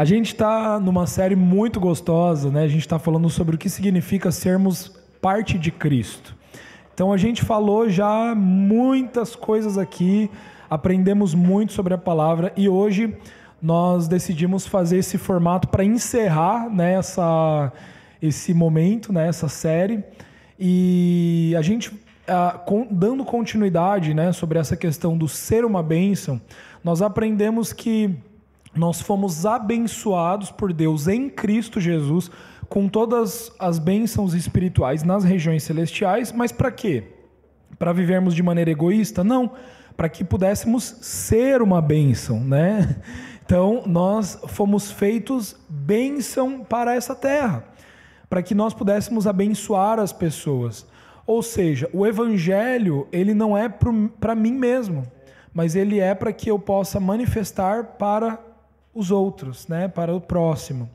A gente está numa série muito gostosa, né? A gente está falando sobre o que significa sermos parte de Cristo. Então a gente falou já muitas coisas aqui, aprendemos muito sobre a palavra e hoje nós decidimos fazer esse formato para encerrar né, esse momento, né, essa série. E a gente, dando continuidade né, sobre essa questão do ser uma bênção, nós aprendemos que nós fomos abençoados por Deus em Cristo Jesus com todas as bênçãos espirituais nas regiões celestiais, mas para quê? Para vivermos de maneira egoísta? Não, para que pudéssemos ser uma bênção, né? Então, nós fomos feitos bênção para essa terra, para que nós pudéssemos abençoar as pessoas. Ou seja, o evangelho, ele não é para mim mesmo, mas ele é para que eu possa manifestar para os outros, né, para o próximo.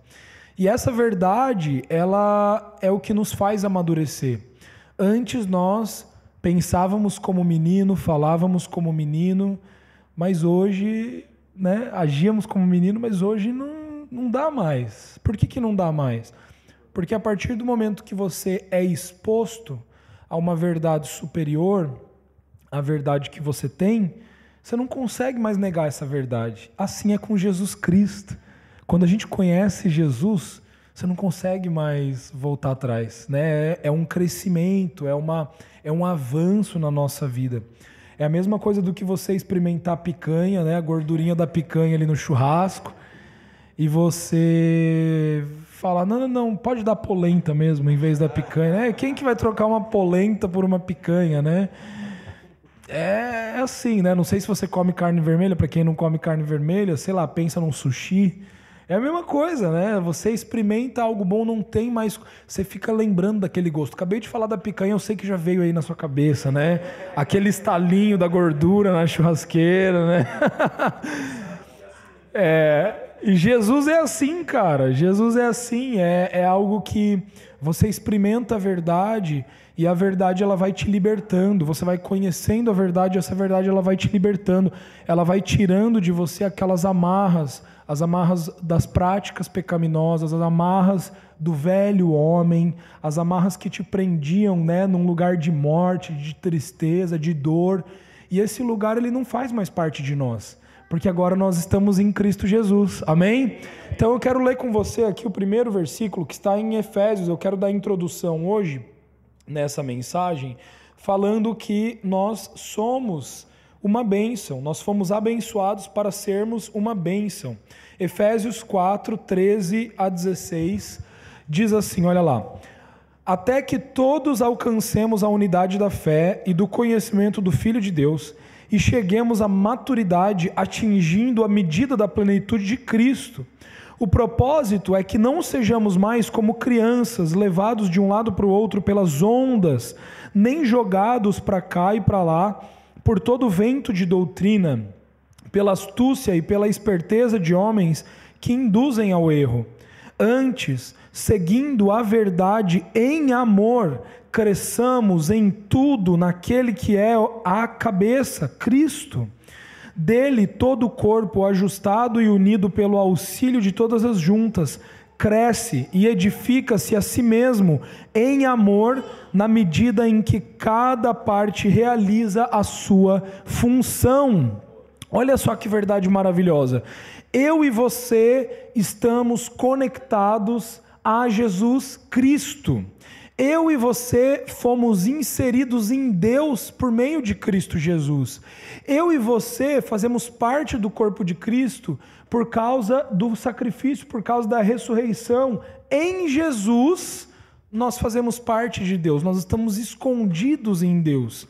E essa verdade, ela é o que nos faz amadurecer. Antes nós pensávamos como menino, falávamos como menino, mas hoje, né, agíamos como menino, mas hoje não, não dá mais. Por que, que não dá mais? Porque a partir do momento que você é exposto a uma verdade superior, a verdade que você tem, você não consegue mais negar essa verdade. Assim é com Jesus Cristo. Quando a gente conhece Jesus, você não consegue mais voltar atrás, né? É, é um crescimento, é uma é um avanço na nossa vida. É a mesma coisa do que você experimentar picanha, né? A gordurinha da picanha ali no churrasco e você falar não, não, não, pode dar polenta mesmo em vez da picanha. É, quem que vai trocar uma polenta por uma picanha, né? É, é assim, né? Não sei se você come carne vermelha, para quem não come carne vermelha, sei lá, pensa num sushi. É a mesma coisa, né? Você experimenta algo bom, não tem mais. Você fica lembrando daquele gosto. Acabei de falar da picanha, eu sei que já veio aí na sua cabeça, né? Aquele estalinho da gordura na churrasqueira, né? é. E Jesus é assim, cara. Jesus é assim. É, é algo que você experimenta a verdade e a verdade ela vai te libertando. Você vai conhecendo a verdade, essa verdade ela vai te libertando. Ela vai tirando de você aquelas amarras, as amarras das práticas pecaminosas, as amarras do velho homem, as amarras que te prendiam, né, num lugar de morte, de tristeza, de dor. E esse lugar ele não faz mais parte de nós, porque agora nós estamos em Cristo Jesus. Amém? Então eu quero ler com você aqui o primeiro versículo que está em Efésios. Eu quero dar introdução hoje nessa mensagem, falando que nós somos uma bênção, nós fomos abençoados para sermos uma bênção. Efésios 4, 13 a 16 diz assim: olha lá. Até que todos alcancemos a unidade da fé e do conhecimento do Filho de Deus e cheguemos à maturidade, atingindo a medida da plenitude de Cristo o propósito é que não sejamos mais como crianças, levados de um lado para o outro pelas ondas, nem jogados para cá e para lá por todo vento de doutrina, pela astúcia e pela esperteza de homens que induzem ao erro. Antes, seguindo a verdade em amor, cresçamos em tudo naquele que é a cabeça, Cristo dele, todo o corpo, ajustado e unido pelo auxílio de todas as juntas, cresce e edifica-se a si mesmo em amor, na medida em que cada parte realiza a sua função. Olha só que verdade maravilhosa. Eu e você estamos conectados a Jesus Cristo. Eu e você fomos inseridos em Deus por meio de Cristo Jesus. Eu e você fazemos parte do corpo de Cristo por causa do sacrifício, por causa da ressurreição. Em Jesus, nós fazemos parte de Deus, nós estamos escondidos em Deus.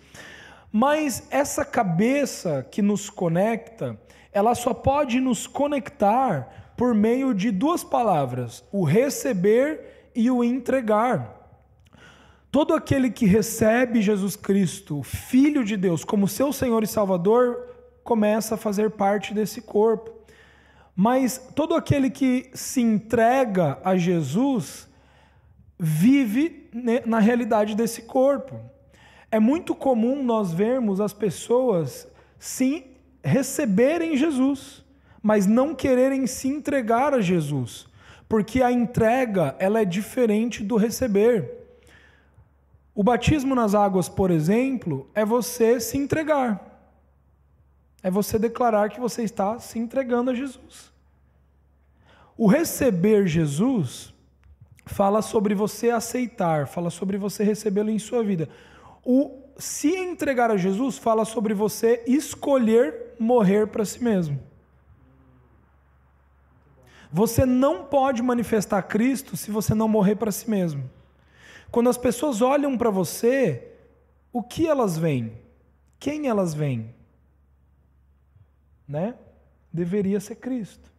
Mas essa cabeça que nos conecta, ela só pode nos conectar por meio de duas palavras: o receber e o entregar. Todo aquele que recebe Jesus Cristo, Filho de Deus, como seu Senhor e Salvador, começa a fazer parte desse corpo. Mas todo aquele que se entrega a Jesus vive na realidade desse corpo. É muito comum nós vermos as pessoas sim receberem Jesus, mas não quererem se entregar a Jesus, porque a entrega ela é diferente do receber. O batismo nas águas, por exemplo, é você se entregar. É você declarar que você está se entregando a Jesus. O receber Jesus fala sobre você aceitar, fala sobre você recebê-lo em sua vida. O se entregar a Jesus fala sobre você escolher morrer para si mesmo. Você não pode manifestar Cristo se você não morrer para si mesmo. Quando as pessoas olham para você, o que elas veem? Quem elas veem? Né? Deveria ser Cristo.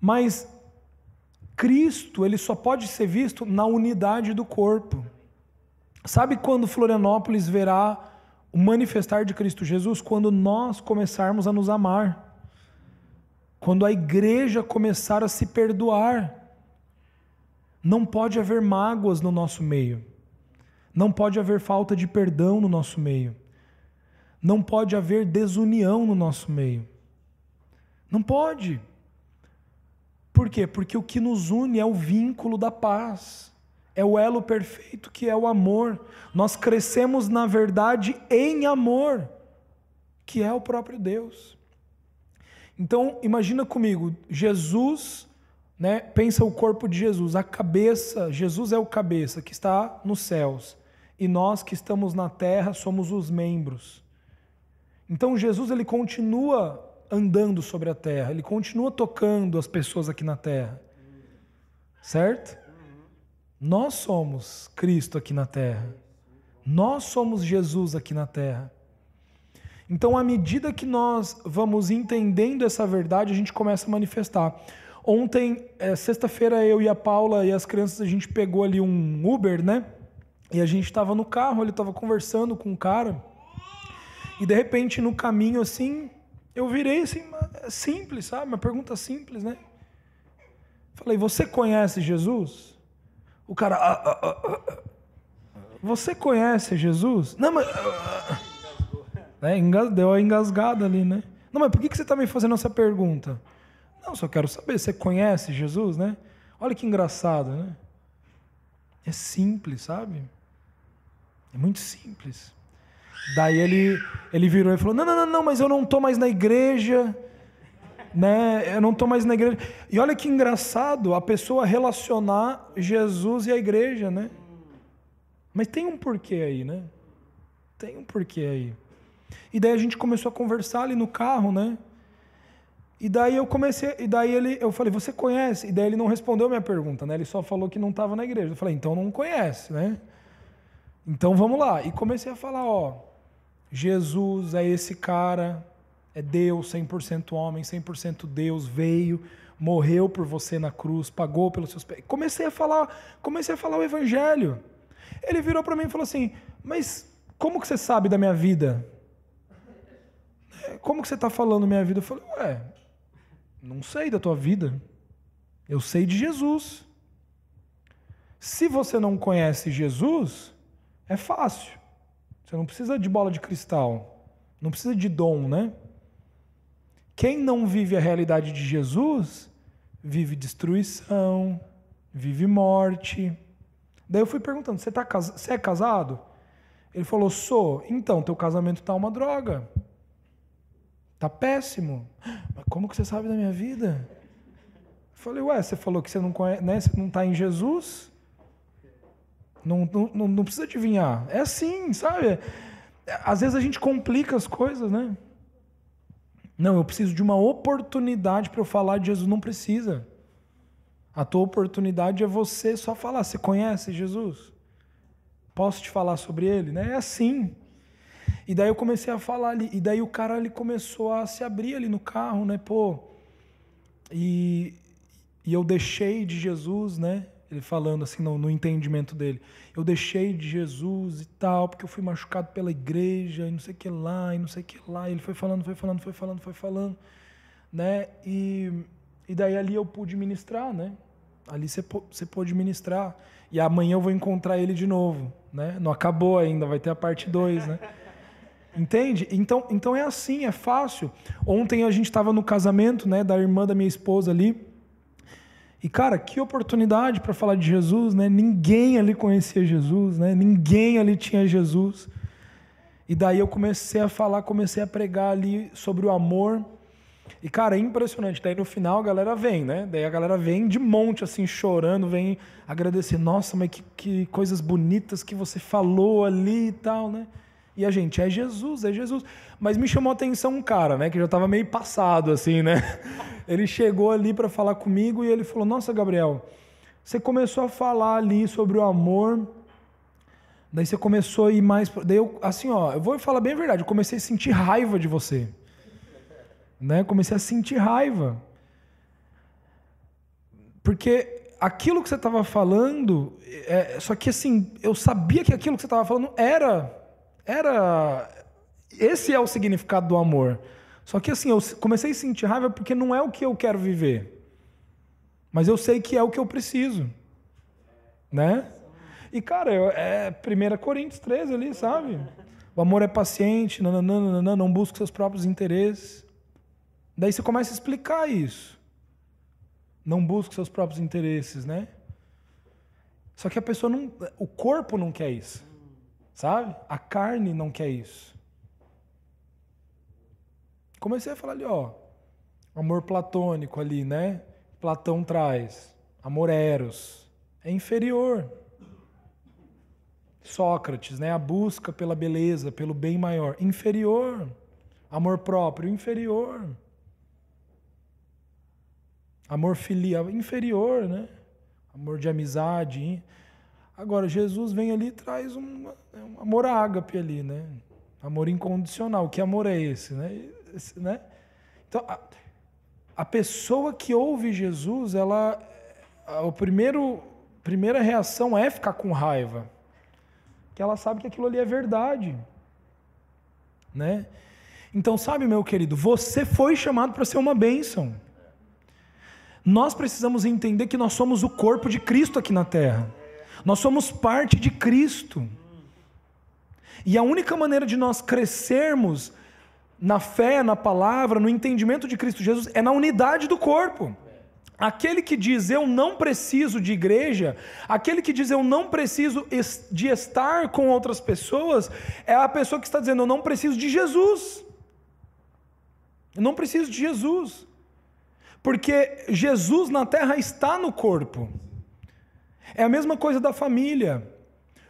Mas Cristo, ele só pode ser visto na unidade do corpo. Sabe quando Florianópolis verá o manifestar de Cristo Jesus? Quando nós começarmos a nos amar. Quando a igreja começar a se perdoar. Não pode haver mágoas no nosso meio. Não pode haver falta de perdão no nosso meio. Não pode haver desunião no nosso meio. Não pode. Por quê? Porque o que nos une é o vínculo da paz, é o elo perfeito que é o amor. Nós crescemos na verdade em amor, que é o próprio Deus. Então, imagina comigo, Jesus, né, pensa o corpo de Jesus, a cabeça, Jesus é o cabeça que está nos céus, e nós que estamos na terra somos os membros. Então Jesus ele continua andando sobre a terra, ele continua tocando as pessoas aqui na terra. Certo? Nós somos Cristo aqui na terra. Nós somos Jesus aqui na terra. Então, à medida que nós vamos entendendo essa verdade, a gente começa a manifestar. Ontem, é, sexta-feira, eu e a Paula e as crianças, a gente pegou ali um Uber, né? E a gente estava no carro, ele estava conversando com um cara. E de repente, no caminho, assim, eu virei assim, simples, sabe? Uma pergunta simples, né? Falei, você conhece Jesus? O cara, ah, ah, ah, ah você conhece Jesus? Não, mas. Né? Deu a engasgada ali, né? Não, mas por que você está me fazendo essa pergunta? Não, só quero saber, você conhece Jesus, né? Olha que engraçado, né? É simples, sabe? É muito simples. Daí ele, ele virou e falou: não, não, não, não, mas eu não estou mais na igreja. Né? Eu não estou mais na igreja. E olha que engraçado a pessoa relacionar Jesus e a igreja, né? Mas tem um porquê aí, né? Tem um porquê aí. E daí a gente começou a conversar ali no carro, né? E daí eu comecei, e daí ele, eu falei, você conhece? E daí ele não respondeu minha pergunta, né? Ele só falou que não estava na igreja. Eu falei, então não conhece, né? Então vamos lá. E comecei a falar, ó, Jesus é esse cara, é Deus, 100% homem, 100% Deus, veio, morreu por você na cruz, pagou pelos seus pecados. Comecei a falar, comecei a falar o evangelho. Ele virou para mim e falou assim: "Mas como que você sabe da minha vida? Como que você está falando minha vida?" Eu falei: "Ué, não sei da tua vida. Eu sei de Jesus. Se você não conhece Jesus, é fácil. Você não precisa de bola de cristal, não precisa de dom, né? Quem não vive a realidade de Jesus, vive destruição, vive morte. Daí eu fui perguntando: você, tá, você é casado? Ele falou: sou. Então, teu casamento está uma droga. Tá péssimo. Mas como que você sabe da minha vida? Eu falei: ué, você falou que você não conhece, né? Você não está em Jesus? Não, não, não precisa adivinhar. É assim, sabe? Às vezes a gente complica as coisas, né? Não, eu preciso de uma oportunidade para eu falar de Jesus. Não precisa. A tua oportunidade é você só falar. Você conhece Jesus? Posso te falar sobre ele? Né? É assim. E daí eu comecei a falar ali. E daí o cara ali começou a se abrir ali no carro, né? Pô. E, e eu deixei de Jesus, né? ele falando assim no, no, entendimento dele. Eu deixei de Jesus e tal, porque eu fui machucado pela igreja e não sei o que lá, e não sei o que lá. E ele foi falando, foi falando, foi falando, foi falando, né? E, e daí ali eu pude ministrar, né? Ali você, você pôde ministrar. E amanhã eu vou encontrar ele de novo, né? Não acabou ainda, vai ter a parte 2, né? Entende? Então, então é assim, é fácil. Ontem a gente estava no casamento né, da irmã da minha esposa ali. E, cara, que oportunidade para falar de Jesus, né? Ninguém ali conhecia Jesus, né? Ninguém ali tinha Jesus. E daí eu comecei a falar, comecei a pregar ali sobre o amor. E, cara, é impressionante. Daí no final a galera vem, né? Daí a galera vem de monte, assim, chorando, vem agradecer. Nossa, mas que, que coisas bonitas que você falou ali e tal, né? E a gente, é Jesus, é Jesus. Mas me chamou a atenção um cara, né? Que já estava meio passado, assim, né? Ele chegou ali para falar comigo e ele falou: Nossa, Gabriel, você começou a falar ali sobre o amor. Daí você começou a ir mais. Daí eu, assim, ó, eu vou falar bem a verdade. Eu comecei a sentir raiva de você. Né? Comecei a sentir raiva. Porque aquilo que você estava falando, é, só que assim, eu sabia que aquilo que você estava falando era era. Esse é o significado do amor. Só que assim, eu comecei a sentir raiva porque não é o que eu quero viver. Mas eu sei que é o que eu preciso. Né? E, cara, é 1 Coríntios 13 ali, sabe? O amor é paciente, nananana, não busca seus próprios interesses. Daí você começa a explicar isso. Não busca seus próprios interesses, né? Só que a pessoa não. O corpo não quer isso. Sabe? A carne não quer isso. Comecei a falar ali, ó, amor platônico ali, né? Platão traz. Amor eros. É inferior. Sócrates, né? A busca pela beleza, pelo bem maior. Inferior. Amor próprio, inferior. Amor filial, inferior, né? Amor de amizade. Agora, Jesus vem ali e traz um, um amor ágape ali, né? Amor incondicional. Que amor é esse, né? Esse, né? Então, a, a, pessoa que ouve Jesus, ela, a, o primeiro, primeira reação é ficar com raiva, que ela sabe que aquilo ali é verdade, né? Então, sabe, meu querido, você foi chamado para ser uma bênção. Nós precisamos entender que nós somos o corpo de Cristo aqui na terra. Nós somos parte de Cristo. E a única maneira de nós crescermos na fé, na palavra, no entendimento de Cristo Jesus é na unidade do corpo. Aquele que diz eu não preciso de igreja, aquele que diz eu não preciso de estar com outras pessoas, é a pessoa que está dizendo eu não preciso de Jesus. Eu não preciso de Jesus. Porque Jesus na terra está no corpo. É a mesma coisa da família.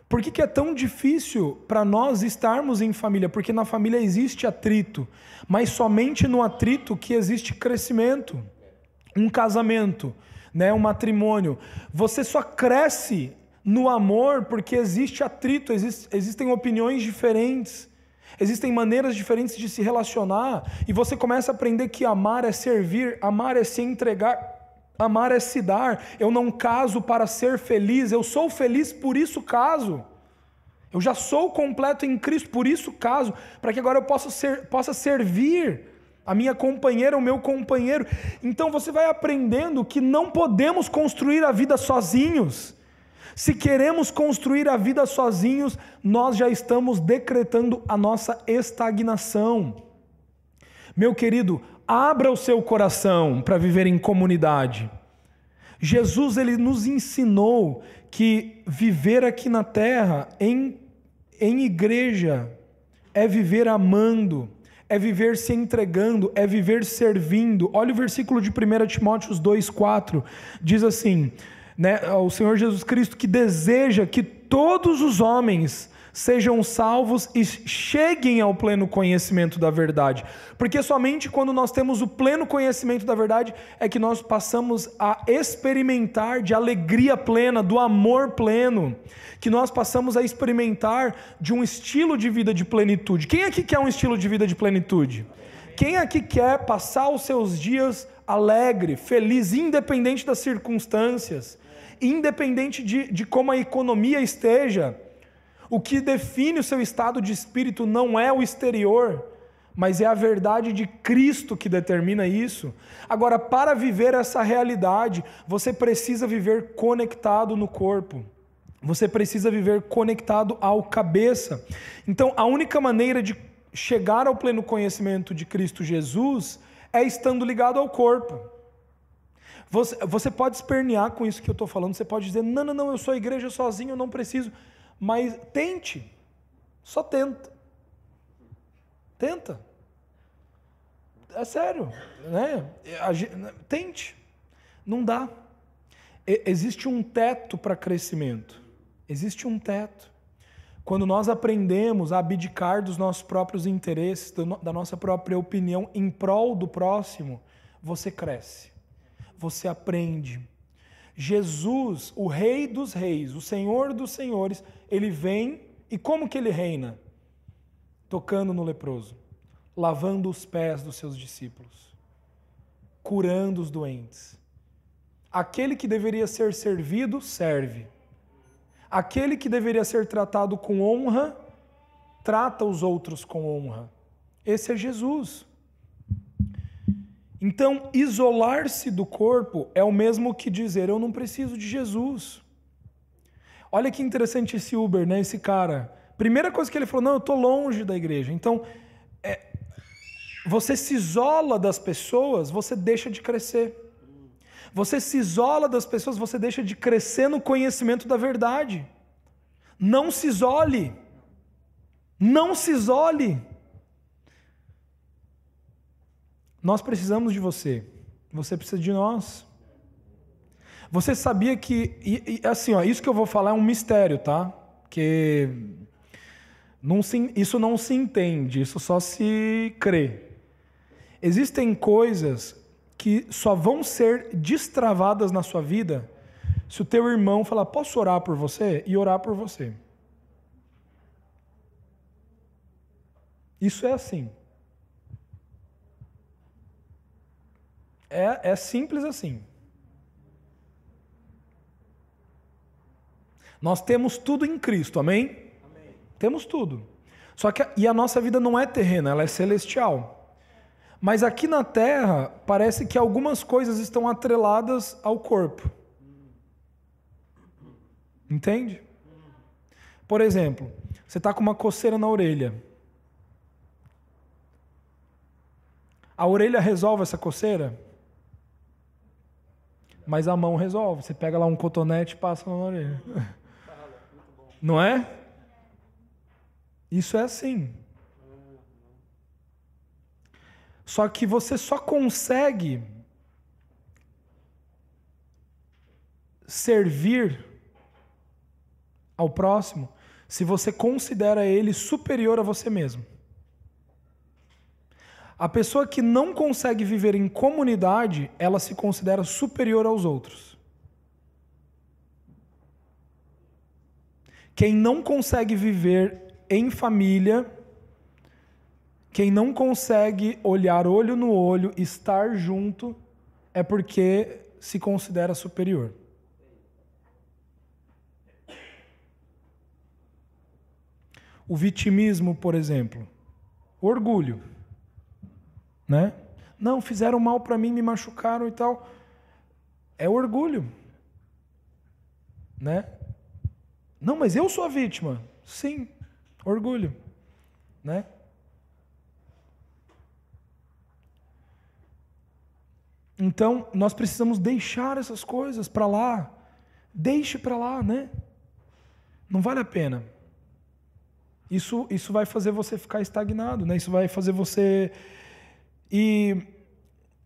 Por que, que é tão difícil para nós estarmos em família? Porque na família existe atrito, mas somente no atrito que existe crescimento. Um casamento, né, um matrimônio. Você só cresce no amor porque existe atrito, existe, existem opiniões diferentes. Existem maneiras diferentes de se relacionar e você começa a aprender que amar é servir, amar é se entregar. Amar é se dar. Eu não caso para ser feliz, eu sou feliz, por isso caso. Eu já sou completo em Cristo, por isso caso, para que agora eu possa, ser, possa servir a minha companheira, o meu companheiro. Então você vai aprendendo que não podemos construir a vida sozinhos. Se queremos construir a vida sozinhos, nós já estamos decretando a nossa estagnação. Meu querido, abra o seu coração para viver em comunidade. Jesus ele nos ensinou que viver aqui na terra em, em igreja é viver amando, é viver se entregando, é viver servindo. Olha o versículo de 1 Timóteo 2,4, diz assim: né, o Senhor Jesus Cristo que deseja que todos os homens sejam salvos e cheguem ao pleno conhecimento da verdade. Porque somente quando nós temos o pleno conhecimento da verdade é que nós passamos a experimentar de alegria plena, do amor pleno, que nós passamos a experimentar de um estilo de vida de plenitude. Quem aqui quer um estilo de vida de plenitude? Quem aqui quer passar os seus dias alegre, feliz, independente das circunstâncias, independente de, de como a economia esteja? O que define o seu estado de espírito não é o exterior, mas é a verdade de Cristo que determina isso. Agora, para viver essa realidade, você precisa viver conectado no corpo. Você precisa viver conectado ao cabeça. Então, a única maneira de chegar ao pleno conhecimento de Cristo Jesus é estando ligado ao corpo. Você, você pode espernear com isso que eu estou falando, você pode dizer, não, não, não, eu sou igreja sozinho, eu não preciso. Mas tente, só tenta. Tenta. É sério, né? Tente. Não dá. Existe um teto para crescimento. Existe um teto. Quando nós aprendemos a abdicar dos nossos próprios interesses, da nossa própria opinião em prol do próximo, você cresce, você aprende. Jesus, o Rei dos Reis, o Senhor dos Senhores, ele vem e como que ele reina? Tocando no leproso, lavando os pés dos seus discípulos, curando os doentes. Aquele que deveria ser servido, serve Aquele que deveria ser tratado com honra, trata os outros com honra. Esse é Jesus. Então, isolar-se do corpo é o mesmo que dizer: eu não preciso de Jesus. Olha que interessante esse Uber, né? Esse cara. Primeira coisa que ele falou: não, eu estou longe da igreja. Então, é, você se isola das pessoas, você deixa de crescer. Você se isola das pessoas, você deixa de crescer no conhecimento da verdade. Não se isole. Não se isole. Nós precisamos de você. Você precisa de nós. Você sabia que. E, e, assim, ó, isso que eu vou falar é um mistério, tá? Que não se, isso não se entende, isso só se crê. Existem coisas que só vão ser destravadas na sua vida se o teu irmão falar, posso orar por você? E orar por você. Isso é assim. É, é simples assim. Nós temos tudo em Cristo, amém? amém? Temos tudo. Só que e a nossa vida não é terrena, ela é celestial. Mas aqui na terra, parece que algumas coisas estão atreladas ao corpo. Entende? Por exemplo, você está com uma coceira na orelha. A orelha resolve essa coceira? Mas a mão resolve. Você pega lá um cotonete e passa na orelha. Não é? Isso é assim. Só que você só consegue servir ao próximo se você considera ele superior a você mesmo. A pessoa que não consegue viver em comunidade, ela se considera superior aos outros. Quem não consegue viver em família, quem não consegue olhar olho no olho, estar junto, é porque se considera superior. O vitimismo, por exemplo. Orgulho. Né? Não, fizeram mal para mim, me machucaram e tal. É orgulho. Né? Não, mas eu sou a vítima. Sim, orgulho. Né? Então, nós precisamos deixar essas coisas para lá. Deixe para lá, né? Não vale a pena isso, isso vai fazer você ficar estagnado, né? Isso vai fazer você. E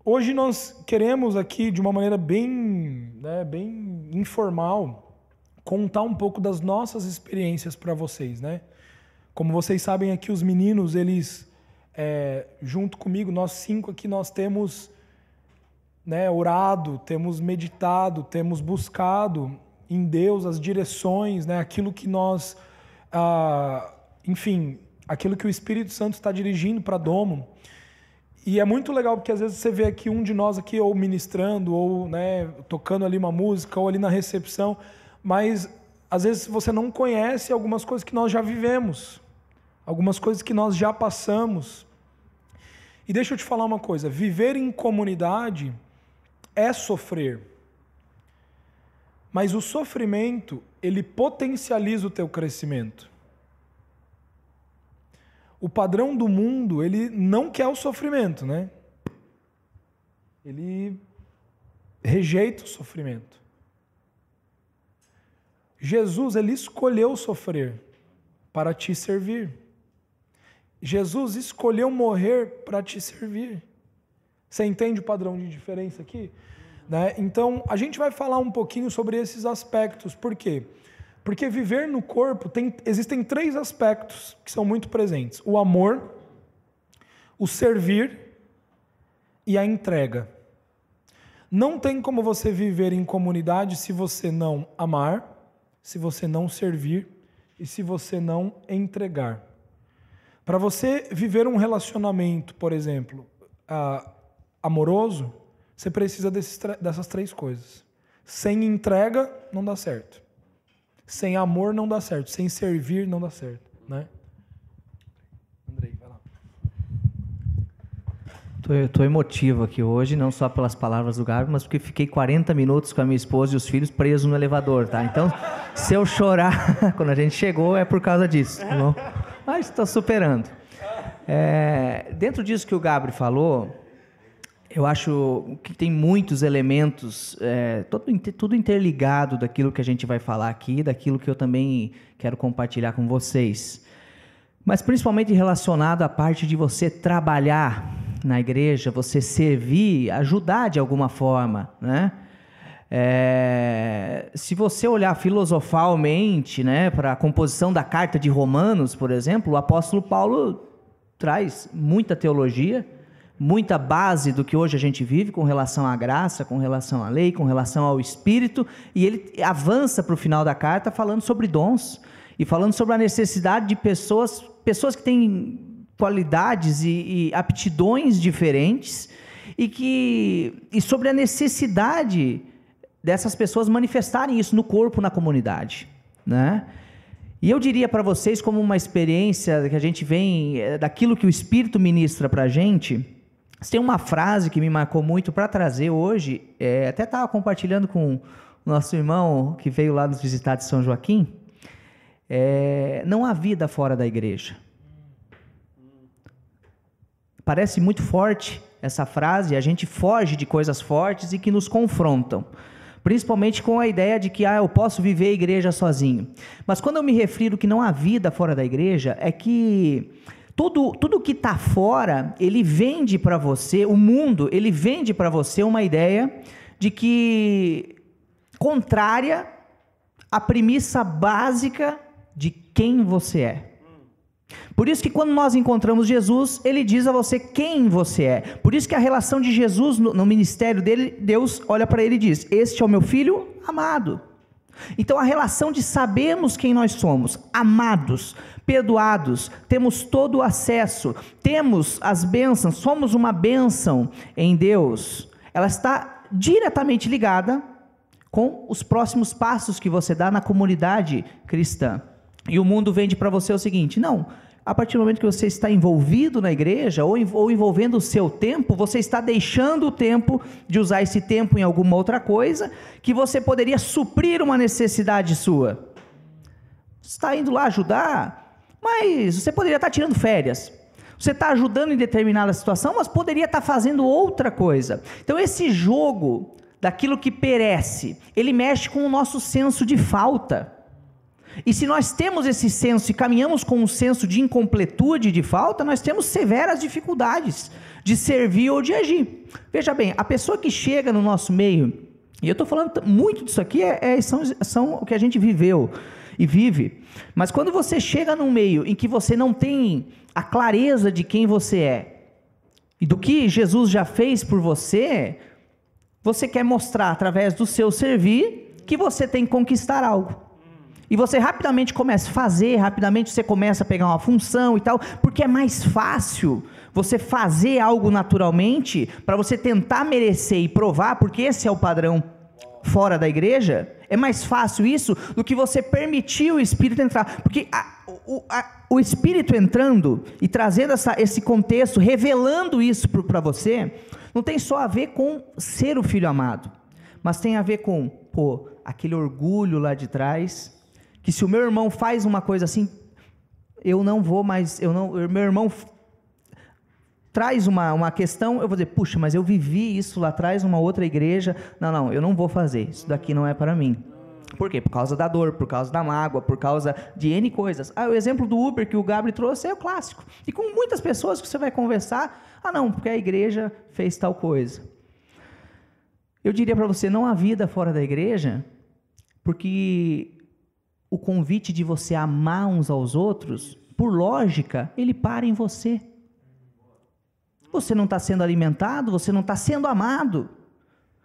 hoje nós queremos aqui, de uma maneira bem, né, bem informal, contar um pouco das nossas experiências para vocês, né? Como vocês sabem aqui, os meninos, eles, é, junto comigo, nós cinco aqui, nós temos né, orado, temos meditado, temos buscado em Deus as direções, né, aquilo que nós ah, enfim, aquilo que o Espírito Santo está dirigindo para Domo. E é muito legal porque às vezes você vê aqui um de nós aqui ou ministrando ou né, tocando ali uma música ou ali na recepção, mas às vezes você não conhece algumas coisas que nós já vivemos, algumas coisas que nós já passamos. E deixa eu te falar uma coisa: viver em comunidade é sofrer. Mas o sofrimento, ele potencializa o teu crescimento. O padrão do mundo, ele não quer o sofrimento, né? Ele rejeita o sofrimento. Jesus, ele escolheu sofrer para te servir. Jesus escolheu morrer para te servir. Você entende o padrão de diferença aqui? Né? Então, a gente vai falar um pouquinho sobre esses aspectos. Por quê? Porque viver no corpo tem, existem três aspectos que são muito presentes: o amor, o servir e a entrega. Não tem como você viver em comunidade se você não amar, se você não servir e se você não entregar. Para você viver um relacionamento, por exemplo, uh, amoroso, você precisa desses, dessas três coisas. Sem entrega, não dá certo. Sem amor, não dá certo. Sem servir, não dá certo. Né? Andrei, vai lá. Tô, tô emotivo aqui hoje, não só pelas palavras do Gabi, mas porque fiquei 40 minutos com a minha esposa e os filhos presos no elevador, tá? Então, se eu chorar quando a gente chegou, é por causa disso, tá bom? mas está superando. É, dentro disso que o Gabriel falou, eu acho que tem muitos elementos, é, todo, tudo interligado daquilo que a gente vai falar aqui, daquilo que eu também quero compartilhar com vocês. Mas principalmente relacionado à parte de você trabalhar na igreja, você servir, ajudar de alguma forma, né? É, se você olhar filosofalmente né, para a composição da carta de Romanos, por exemplo, o apóstolo Paulo traz muita teologia, muita base do que hoje a gente vive com relação à graça, com relação à lei, com relação ao Espírito, e ele avança para o final da carta falando sobre dons e falando sobre a necessidade de pessoas, pessoas que têm qualidades e, e aptidões diferentes e que e sobre a necessidade dessas pessoas manifestarem isso no corpo, na comunidade, né? E eu diria para vocês, como uma experiência que a gente vem, eh, daquilo que o Espírito ministra para a gente, tem uma frase que me marcou muito para trazer hoje, é, até estava compartilhando com o nosso irmão que veio lá nos visitar de São Joaquim. É, não há vida fora da igreja. Parece muito forte essa frase, a gente foge de coisas fortes e que nos confrontam principalmente com a ideia de que ah, eu posso viver a igreja sozinho. Mas quando eu me refiro que não há vida fora da igreja, é que tudo, tudo que está fora, ele vende para você, o mundo, ele vende para você uma ideia de que contrária à premissa básica de quem você é. Por isso que quando nós encontramos Jesus, ele diz a você quem você é. Por isso que a relação de Jesus no, no ministério dele, Deus olha para ele e diz: Este é o meu filho amado. Então a relação de sabermos quem nós somos, amados, perdoados, temos todo o acesso, temos as bênçãos, somos uma bênção em Deus, ela está diretamente ligada com os próximos passos que você dá na comunidade cristã. E o mundo vende para você o seguinte: não, a partir do momento que você está envolvido na igreja ou, ou envolvendo o seu tempo, você está deixando o tempo de usar esse tempo em alguma outra coisa que você poderia suprir uma necessidade sua. Você está indo lá ajudar, mas você poderia estar tirando férias. Você está ajudando em determinada situação, mas poderia estar fazendo outra coisa. Então, esse jogo daquilo que perece, ele mexe com o nosso senso de falta. E se nós temos esse senso e caminhamos com um senso de incompletude, de falta, nós temos severas dificuldades de servir ou de agir. Veja bem, a pessoa que chega no nosso meio, e eu estou falando muito disso aqui, é, é, são, são o que a gente viveu e vive. Mas quando você chega num meio em que você não tem a clareza de quem você é e do que Jesus já fez por você, você quer mostrar através do seu servir que você tem que conquistar algo. E você rapidamente começa a fazer, rapidamente você começa a pegar uma função e tal, porque é mais fácil você fazer algo naturalmente para você tentar merecer e provar, porque esse é o padrão fora da igreja. É mais fácil isso do que você permitir o Espírito entrar. Porque a, o, a, o Espírito entrando e trazendo essa, esse contexto, revelando isso para você, não tem só a ver com ser o filho amado, mas tem a ver com, pô, aquele orgulho lá de trás que se o meu irmão faz uma coisa assim, eu não vou mais, eu não, meu irmão traz uma, uma questão, eu vou dizer, puxa, mas eu vivi isso lá atrás numa outra igreja. Não, não, eu não vou fazer. Isso daqui não é para mim. Por quê? Por causa da dor, por causa da mágoa, por causa de N coisas. Ah, o exemplo do Uber que o Gabriel trouxe é o clássico. E com muitas pessoas que você vai conversar, ah, não, porque a igreja fez tal coisa. Eu diria para você, não há vida fora da igreja, porque o convite de você amar uns aos outros, por lógica, ele para em você. Você não está sendo alimentado, você não está sendo amado.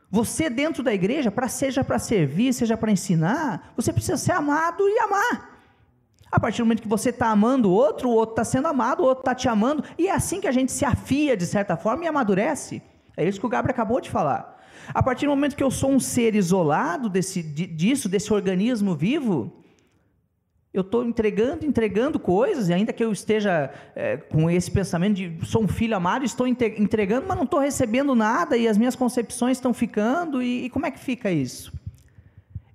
Você dentro da igreja, para seja para servir, seja para ensinar, você precisa ser amado e amar. A partir do momento que você está amando o outro, o outro está sendo amado, o outro está te amando, e é assim que a gente se afia de certa forma e amadurece. É isso que o Gabriel acabou de falar. A partir do momento que eu sou um ser isolado desse, disso, desse organismo vivo, eu estou entregando, entregando coisas, e ainda que eu esteja é, com esse pensamento de sou um filho amado, estou entregando, mas não estou recebendo nada, e as minhas concepções estão ficando, e, e como é que fica isso?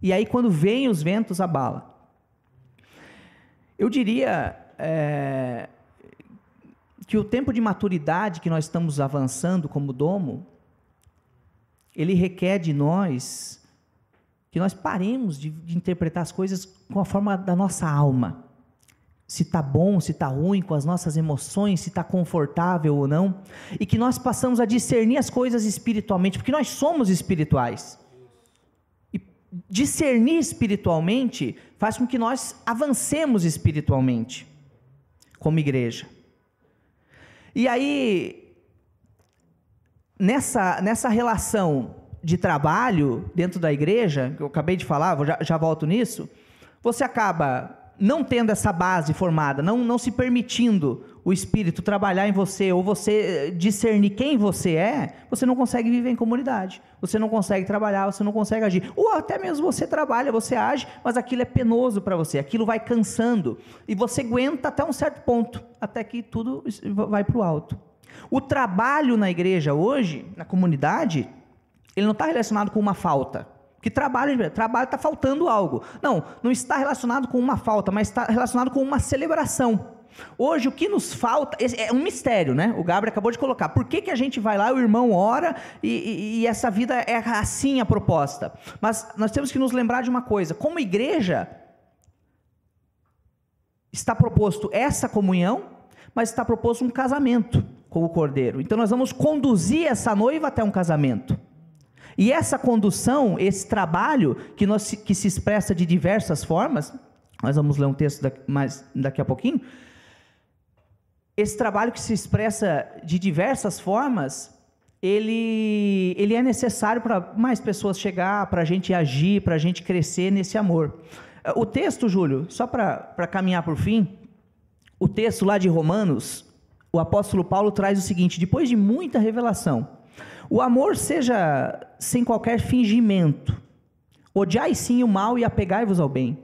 E aí, quando vem os ventos, abala. Eu diria é, que o tempo de maturidade que nós estamos avançando como domo, ele requer de nós que nós paremos de, de interpretar as coisas com a forma da nossa alma. Se está bom, se está ruim, com as nossas emoções, se está confortável ou não. E que nós passamos a discernir as coisas espiritualmente, porque nós somos espirituais. E discernir espiritualmente faz com que nós avancemos espiritualmente, como igreja. E aí, nessa, nessa relação de trabalho dentro da igreja, que eu acabei de falar, já, já volto nisso, você acaba não tendo essa base formada, não, não se permitindo o Espírito trabalhar em você, ou você eh, discernir quem você é, você não consegue viver em comunidade, você não consegue trabalhar, você não consegue agir. Ou até mesmo você trabalha, você age, mas aquilo é penoso para você, aquilo vai cansando, e você aguenta até um certo ponto, até que tudo vai para o alto. O trabalho na igreja hoje, na comunidade, ele não está relacionado com uma falta. Que trabalho, trabalho está faltando algo. Não, não está relacionado com uma falta, mas está relacionado com uma celebração. Hoje o que nos falta é um mistério, né? O Gabriel acabou de colocar. Por que, que a gente vai lá, o irmão ora e, e, e essa vida é assim a proposta? Mas nós temos que nos lembrar de uma coisa: como igreja, está proposto essa comunhão, mas está proposto um casamento com o cordeiro. Então nós vamos conduzir essa noiva até um casamento. E essa condução, esse trabalho, que, nós, que se expressa de diversas formas, nós vamos ler um texto daqui, mais, daqui a pouquinho. Esse trabalho que se expressa de diversas formas, ele, ele é necessário para mais pessoas chegar, para a gente agir, para a gente crescer nesse amor. O texto, Júlio, só para caminhar por fim, o texto lá de Romanos, o apóstolo Paulo traz o seguinte: depois de muita revelação, o amor seja sem qualquer fingimento. Odiai sim o mal e apegai-vos ao bem.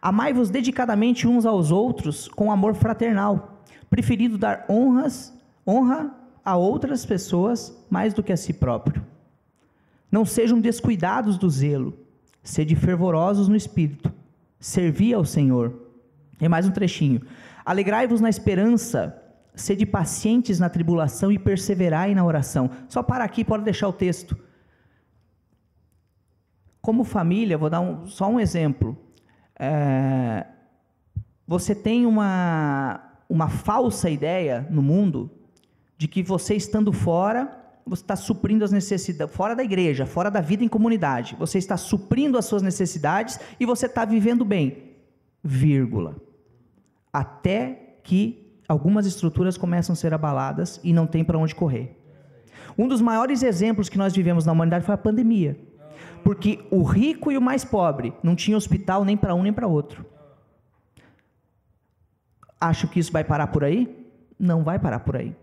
Amai-vos dedicadamente uns aos outros com amor fraternal, preferindo dar honras, honra a outras pessoas mais do que a si próprio. Não sejam descuidados do zelo, sede fervorosos no espírito, servi ao Senhor. E mais um trechinho. Alegrai-vos na esperança, Sede pacientes na tribulação e perseverai na oração. Só para aqui, pode deixar o texto. Como família, vou dar um, só um exemplo. É, você tem uma, uma falsa ideia no mundo de que você estando fora, você está suprindo as necessidades, fora da igreja, fora da vida em comunidade, você está suprindo as suas necessidades e você está vivendo bem, vírgula. Até que algumas estruturas começam a ser abaladas e não tem para onde correr. Um dos maiores exemplos que nós vivemos na humanidade foi a pandemia. Porque o rico e o mais pobre não tinham hospital nem para um nem para outro. Acho que isso vai parar por aí? Não vai parar por aí.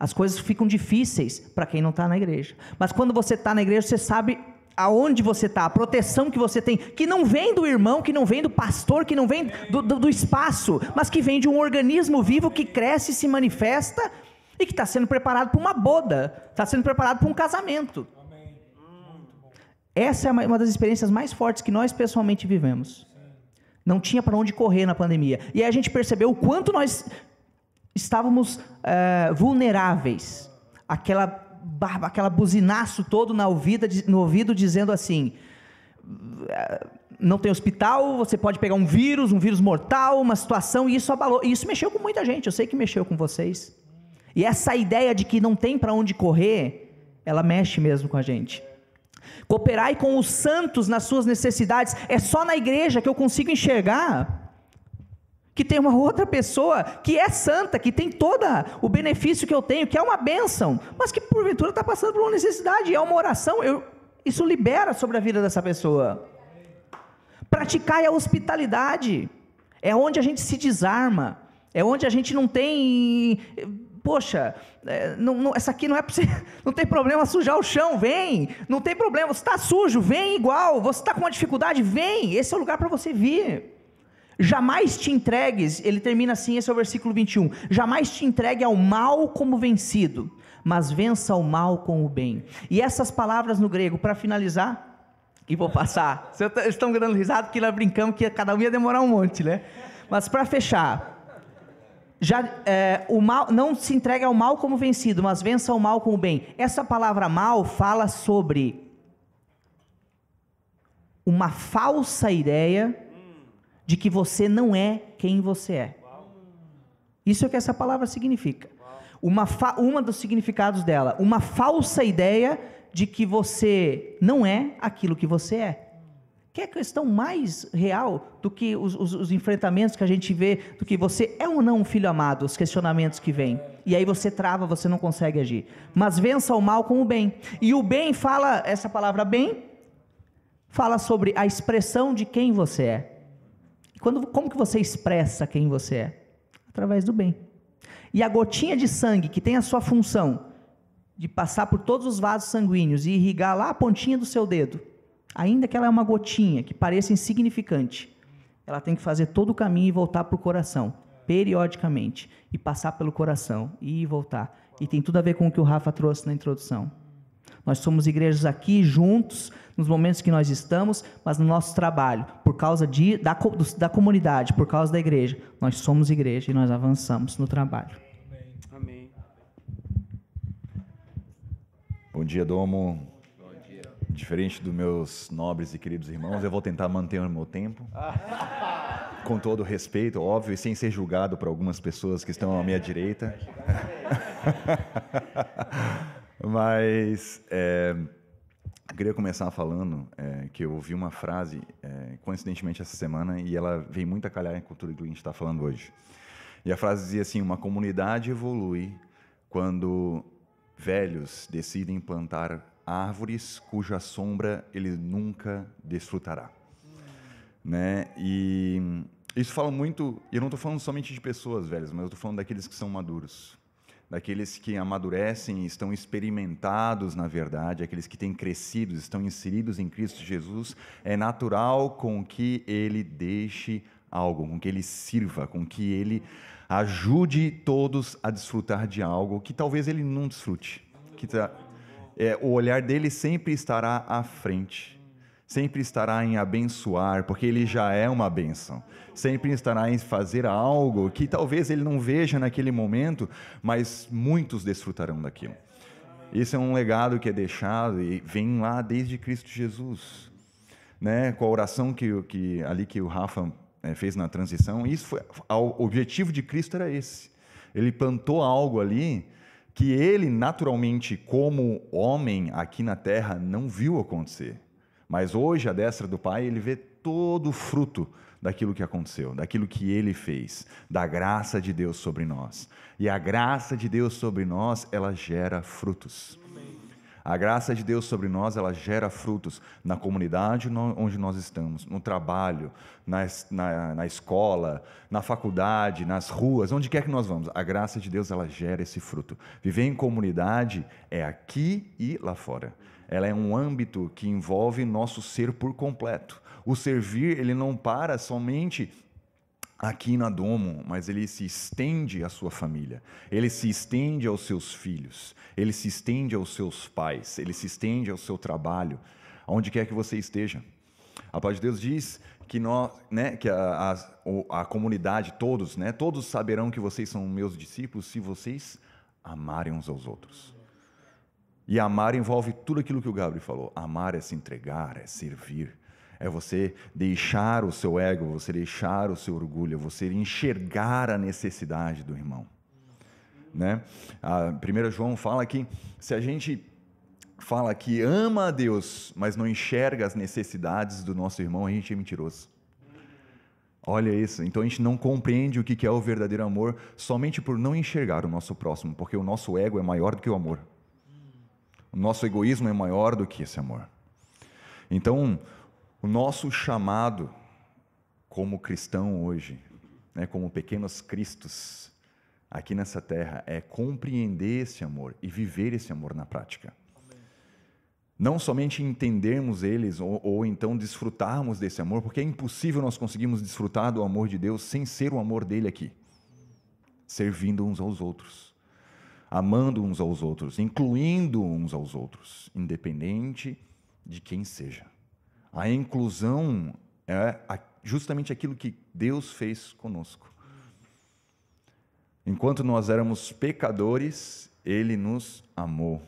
As coisas ficam difíceis para quem não está na igreja. Mas quando você está na igreja, você sabe aonde você está, a proteção que você tem, que não vem do irmão, que não vem do pastor, que não vem do, do, do espaço, mas que vem de um organismo vivo que cresce e se manifesta e que está sendo preparado para uma boda, está sendo preparado para um casamento. Essa é uma das experiências mais fortes que nós pessoalmente vivemos. Não tinha para onde correr na pandemia. E aí a gente percebeu o quanto nós estávamos é, vulneráveis. Aquela aquela buzinaço todo na ouvida, no ouvido dizendo assim: não tem hospital, você pode pegar um vírus, um vírus mortal, uma situação, e isso abalou. E isso mexeu com muita gente, eu sei que mexeu com vocês. E essa ideia de que não tem para onde correr, ela mexe mesmo com a gente. Cooperai com os santos nas suas necessidades. É só na igreja que eu consigo enxergar que tem uma outra pessoa que é santa, que tem todo o benefício que eu tenho, que é uma bênção, mas que porventura está passando por uma necessidade, é uma oração, eu, isso libera sobre a vida dessa pessoa. Praticar a hospitalidade, é onde a gente se desarma, é onde a gente não tem poxa, é, não, não, essa aqui não é você, não tem problema sujar o chão, vem, não tem problema, você está sujo, vem igual, você está com uma dificuldade, vem, esse é o lugar para você vir. Jamais te entregues, ele termina assim, esse é o versículo 21. Jamais te entregue ao mal como vencido, mas vença o mal com o bem. E essas palavras no grego, para finalizar, e vou passar. Vocês estão dando risada porque nós brincamos que cada um ia demorar um monte, né? Mas para fechar, já é, o mal não se entregue ao mal como vencido, mas vença o mal com o bem. Essa palavra mal fala sobre uma falsa ideia de que você não é quem você é. Isso é o que essa palavra significa. Uma, uma dos significados dela, uma falsa ideia de que você não é aquilo que você é. Que é a questão mais real do que os, os, os, enfrentamentos que a gente vê, do que você é ou não um filho amado, os questionamentos que vêm. E aí você trava, você não consegue agir. Mas vença o mal com o bem. E o bem fala, essa palavra bem, fala sobre a expressão de quem você é. Quando, como que você expressa quem você é? Através do bem. E a gotinha de sangue, que tem a sua função de passar por todos os vasos sanguíneos e irrigar lá a pontinha do seu dedo, ainda que ela é uma gotinha, que pareça insignificante, ela tem que fazer todo o caminho e voltar para o coração, periodicamente, e passar pelo coração, e voltar. E tem tudo a ver com o que o Rafa trouxe na introdução. Nós somos igrejas aqui juntos, nos momentos que nós estamos, mas no nosso trabalho, por causa de, da, da comunidade, por causa da igreja. Nós somos igreja e nós avançamos no trabalho. Amém. Bom dia, Domo. Bom dia. Diferente dos meus nobres e queridos irmãos, eu vou tentar manter o meu tempo. Com todo respeito, óbvio, e sem ser julgado por algumas pessoas que estão à minha direita. Mas é, queria começar falando é, que eu ouvi uma frase, é, coincidentemente, essa semana, e ela vem muito a calhar com tudo que a gente está falando hoje. E a frase dizia assim: Uma comunidade evolui quando velhos decidem plantar árvores cuja sombra ele nunca desfrutará. Né? E isso fala muito, e eu não estou falando somente de pessoas velhas, mas eu estou falando daqueles que são maduros daqueles que amadurecem, estão experimentados na verdade, aqueles que têm crescido, estão inseridos em Cristo Jesus, é natural com que ele deixe algo, com que ele sirva, com que ele ajude todos a desfrutar de algo que talvez ele não desfrute. Que tá, é, o olhar dele sempre estará à frente sempre estará em abençoar, porque ele já é uma bênção. Sempre estará em fazer algo que talvez ele não veja naquele momento, mas muitos desfrutarão daquilo. Isso é um legado que é deixado e vem lá desde Cristo Jesus, né? Com a oração que, que ali que o Rafa é, fez na transição, isso foi o objetivo de Cristo era esse. Ele plantou algo ali que ele naturalmente como homem aqui na terra não viu acontecer. Mas hoje, à destra do Pai, ele vê todo o fruto daquilo que aconteceu, daquilo que ele fez, da graça de Deus sobre nós. E a graça de Deus sobre nós, ela gera frutos. A graça de Deus sobre nós, ela gera frutos na comunidade onde nós estamos, no trabalho, na, na, na, escola, na faculdade, nas ruas, onde quer que nós vamos. A graça de Deus, ela gera esse fruto. Viver em comunidade é aqui e lá fora ela é um âmbito que envolve nosso ser por completo. O servir, ele não para somente aqui na Domo, mas ele se estende à sua família, ele se estende aos seus filhos, ele se estende aos seus pais, ele se estende ao seu trabalho, aonde quer que você esteja. A palavra de Deus diz que nós, né, que a, a, a comunidade, todos, né, todos saberão que vocês são meus discípulos se vocês amarem uns aos outros. E amar envolve tudo aquilo que o Gabriel falou. Amar é se entregar, é servir, é você deixar o seu ego, você deixar o seu orgulho, é você enxergar a necessidade do irmão. Né? A 1 João fala que se a gente fala que ama a Deus, mas não enxerga as necessidades do nosso irmão, a gente é mentiroso. Olha isso. Então a gente não compreende o que é o verdadeiro amor somente por não enxergar o nosso próximo, porque o nosso ego é maior do que o amor. O nosso egoísmo é maior do que esse amor. Então, o nosso chamado como cristão hoje, né, como pequenos cristos aqui nessa terra, é compreender esse amor e viver esse amor na prática. Não somente entendermos eles ou, ou, então desfrutarmos desse amor, porque é impossível nós conseguirmos desfrutar do amor de Deus sem ser o amor dele aqui. Servindo uns aos outros, amando uns aos outros, incluindo uns aos outros, independente de quem seja. A inclusão é justamente aquilo que Deus fez conosco. Enquanto nós éramos pecadores, Ele nos amou.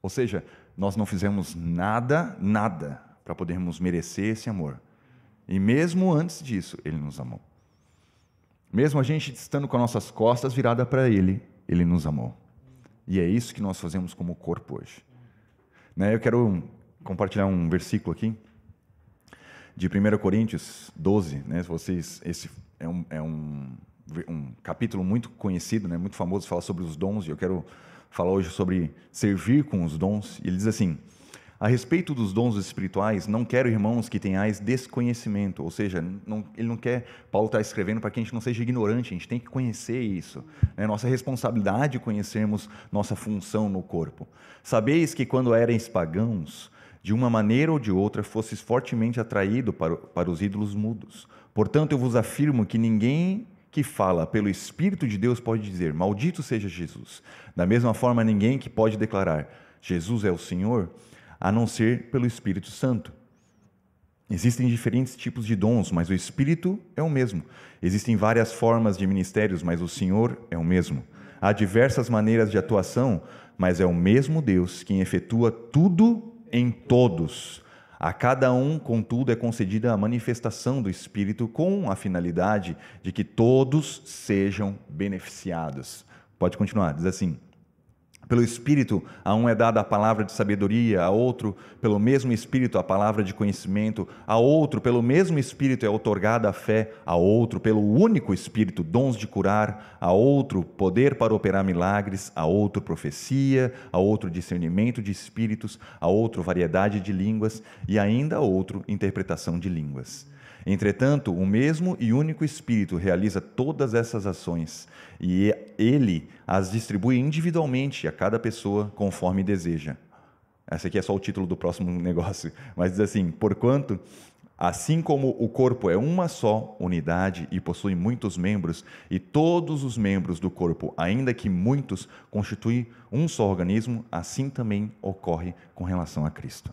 Ou seja, nós não fizemos nada, nada, para podermos merecer esse amor. E mesmo antes disso, Ele nos amou. Mesmo a gente estando com as nossas costas viradas para Ele, Ele nos amou. E é isso que nós fazemos como corpo hoje. Né? Eu quero compartilhar um versículo aqui de 1 Coríntios 12. Né? Vocês, esse é um, é um, um capítulo muito conhecido, né? muito famoso, fala sobre os dons, e eu quero fala hoje sobre servir com os dons. Ele diz assim: a respeito dos dons espirituais, não quero, irmãos, que tenhais desconhecimento. Ou seja, não, ele não quer, Paulo está escrevendo para que a gente não seja ignorante, a gente tem que conhecer isso. É nossa responsabilidade conhecermos nossa função no corpo. Sabeis que quando erais pagãos, de uma maneira ou de outra, fosses fortemente atraído para, para os ídolos mudos. Portanto, eu vos afirmo que ninguém que fala pelo Espírito de Deus pode dizer: Maldito seja Jesus. Da mesma forma, ninguém que pode declarar: Jesus é o Senhor, a não ser pelo Espírito Santo. Existem diferentes tipos de dons, mas o Espírito é o mesmo. Existem várias formas de ministérios, mas o Senhor é o mesmo. Há diversas maneiras de atuação, mas é o mesmo Deus quem efetua tudo em todos. A cada um, contudo, é concedida a manifestação do Espírito com a finalidade de que todos sejam beneficiados. Pode continuar, diz assim: pelo Espírito, a um é dada a palavra de sabedoria, a outro, pelo mesmo Espírito, a palavra de conhecimento, a outro, pelo mesmo Espírito, é otorgada a fé, a outro, pelo único Espírito, dons de curar, a outro, poder para operar milagres, a outro, profecia, a outro, discernimento de espíritos, a outro, variedade de línguas e ainda a outro, interpretação de línguas. Entretanto, o mesmo e único Espírito realiza todas essas ações e ele as distribui individualmente a cada pessoa conforme deseja. Esse aqui é só o título do próximo negócio, mas diz assim: porquanto Assim como o corpo é uma só unidade e possui muitos membros, e todos os membros do corpo, ainda que muitos, constituem um só organismo, assim também ocorre com relação a Cristo.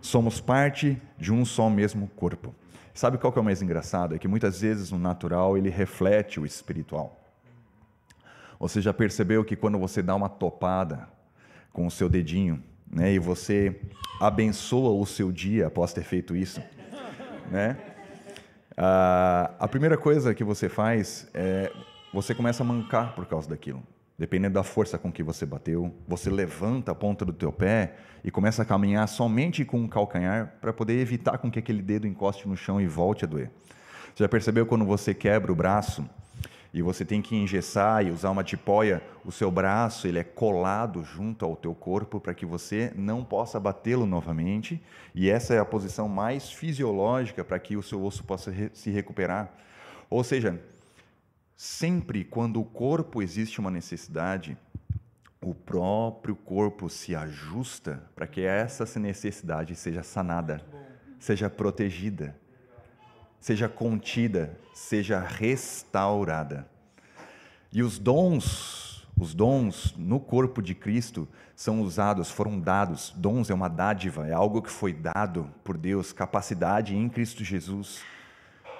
Somos parte de um só mesmo corpo. Sabe qual que é o mais engraçado? É que muitas vezes o natural ele reflete o espiritual. Você já percebeu que quando você dá uma topada com o seu dedinho, né, e você abençoa o seu dia após ter feito isso, né? Ah, a primeira coisa que você faz é você começa a mancar por causa daquilo. Dependendo da força com que você bateu, você levanta a ponta do teu pé e começa a caminhar somente com o calcanhar para poder evitar com que aquele dedo encoste no chão e volte a doer. Você já percebeu quando você quebra o braço e você tem que engessar e usar uma tipóia, o seu braço ele é colado junto ao teu corpo para que você não possa batê-lo novamente, e essa é a posição mais fisiológica para que o seu osso possa se recuperar. Ou seja, Sempre quando o corpo existe uma necessidade, o próprio corpo se ajusta para que essa necessidade seja sanada, seja protegida, seja contida, seja restaurada. E os dons, Os dons no corpo de Cristo são usados, foram dados. Dons é uma dádiva, é algo que foi dado por Deus, capacidade em Cristo Jesus,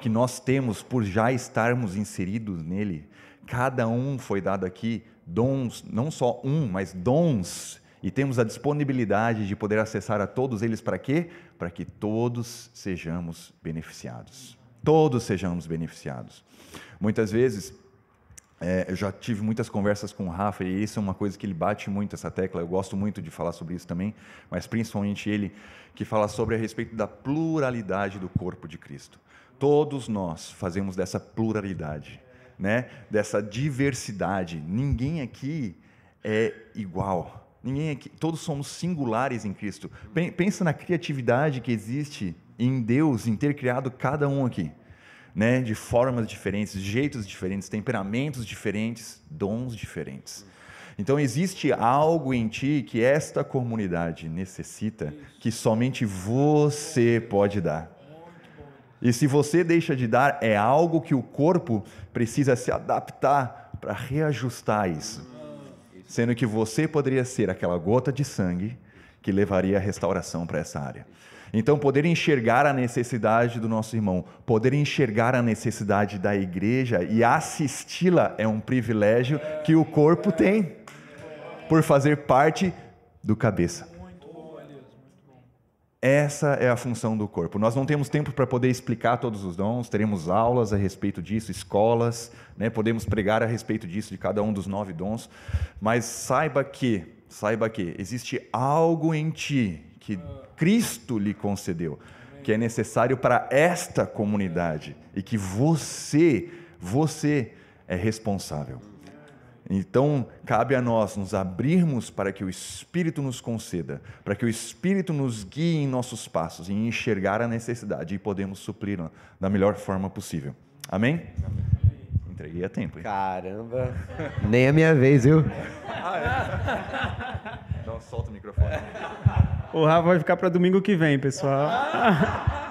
que nós temos por já estarmos inseridos nele. Cada um foi dado aqui, dons, não só um, mas dons, e temos a disponibilidade de poder acessar a todos eles para quê? Para que todos sejamos beneficiados. Todos sejamos beneficiados. Muitas vezes, é, eu já tive muitas conversas com o Rafa e isso é uma coisa que ele bate muito essa tecla. Eu gosto muito de falar sobre isso também, mas principalmente ele que fala sobre a respeito da pluralidade do corpo de Cristo. Todos nós fazemos dessa pluralidade, né? Dessa diversidade. Ninguém aqui é igual. Ninguém aqui, todos somos singulares em Cristo. Pensa na criatividade que existe em Deus em ter criado cada um aqui né, de formas diferentes, jeitos diferentes, temperamentos diferentes, dons diferentes. Então existe algo em ti que esta comunidade necessita que somente você pode dar. E se você deixa de dar, é algo que o corpo precisa se adaptar para reajustar isso. Sendo que você poderia ser aquela gota de sangue que levaria a restauração para essa área. Então, poder enxergar a necessidade do nosso irmão, poder enxergar a necessidade da igreja e assisti-la é um privilégio que o corpo tem, por fazer parte do cabeça. Essa é a função do corpo. Nós não temos tempo para poder explicar todos os dons, teremos aulas a respeito disso, escolas, né? podemos pregar a respeito disso, de cada um dos nove dons, mas saiba que, saiba que existe algo em ti que Cristo lhe concedeu, que é necessário para esta comunidade e que você, você é responsável. Então, cabe a nós nos abrirmos para que o Espírito nos conceda, para que o Espírito nos guie em nossos passos, em enxergar a necessidade e podemos suprir da melhor forma possível. Amém? Entreguei a tempo. Hein? Caramba! Nem a minha vez, viu? Ah, é? Então, solta o microfone. O Rafa vai ficar para domingo que vem, pessoal.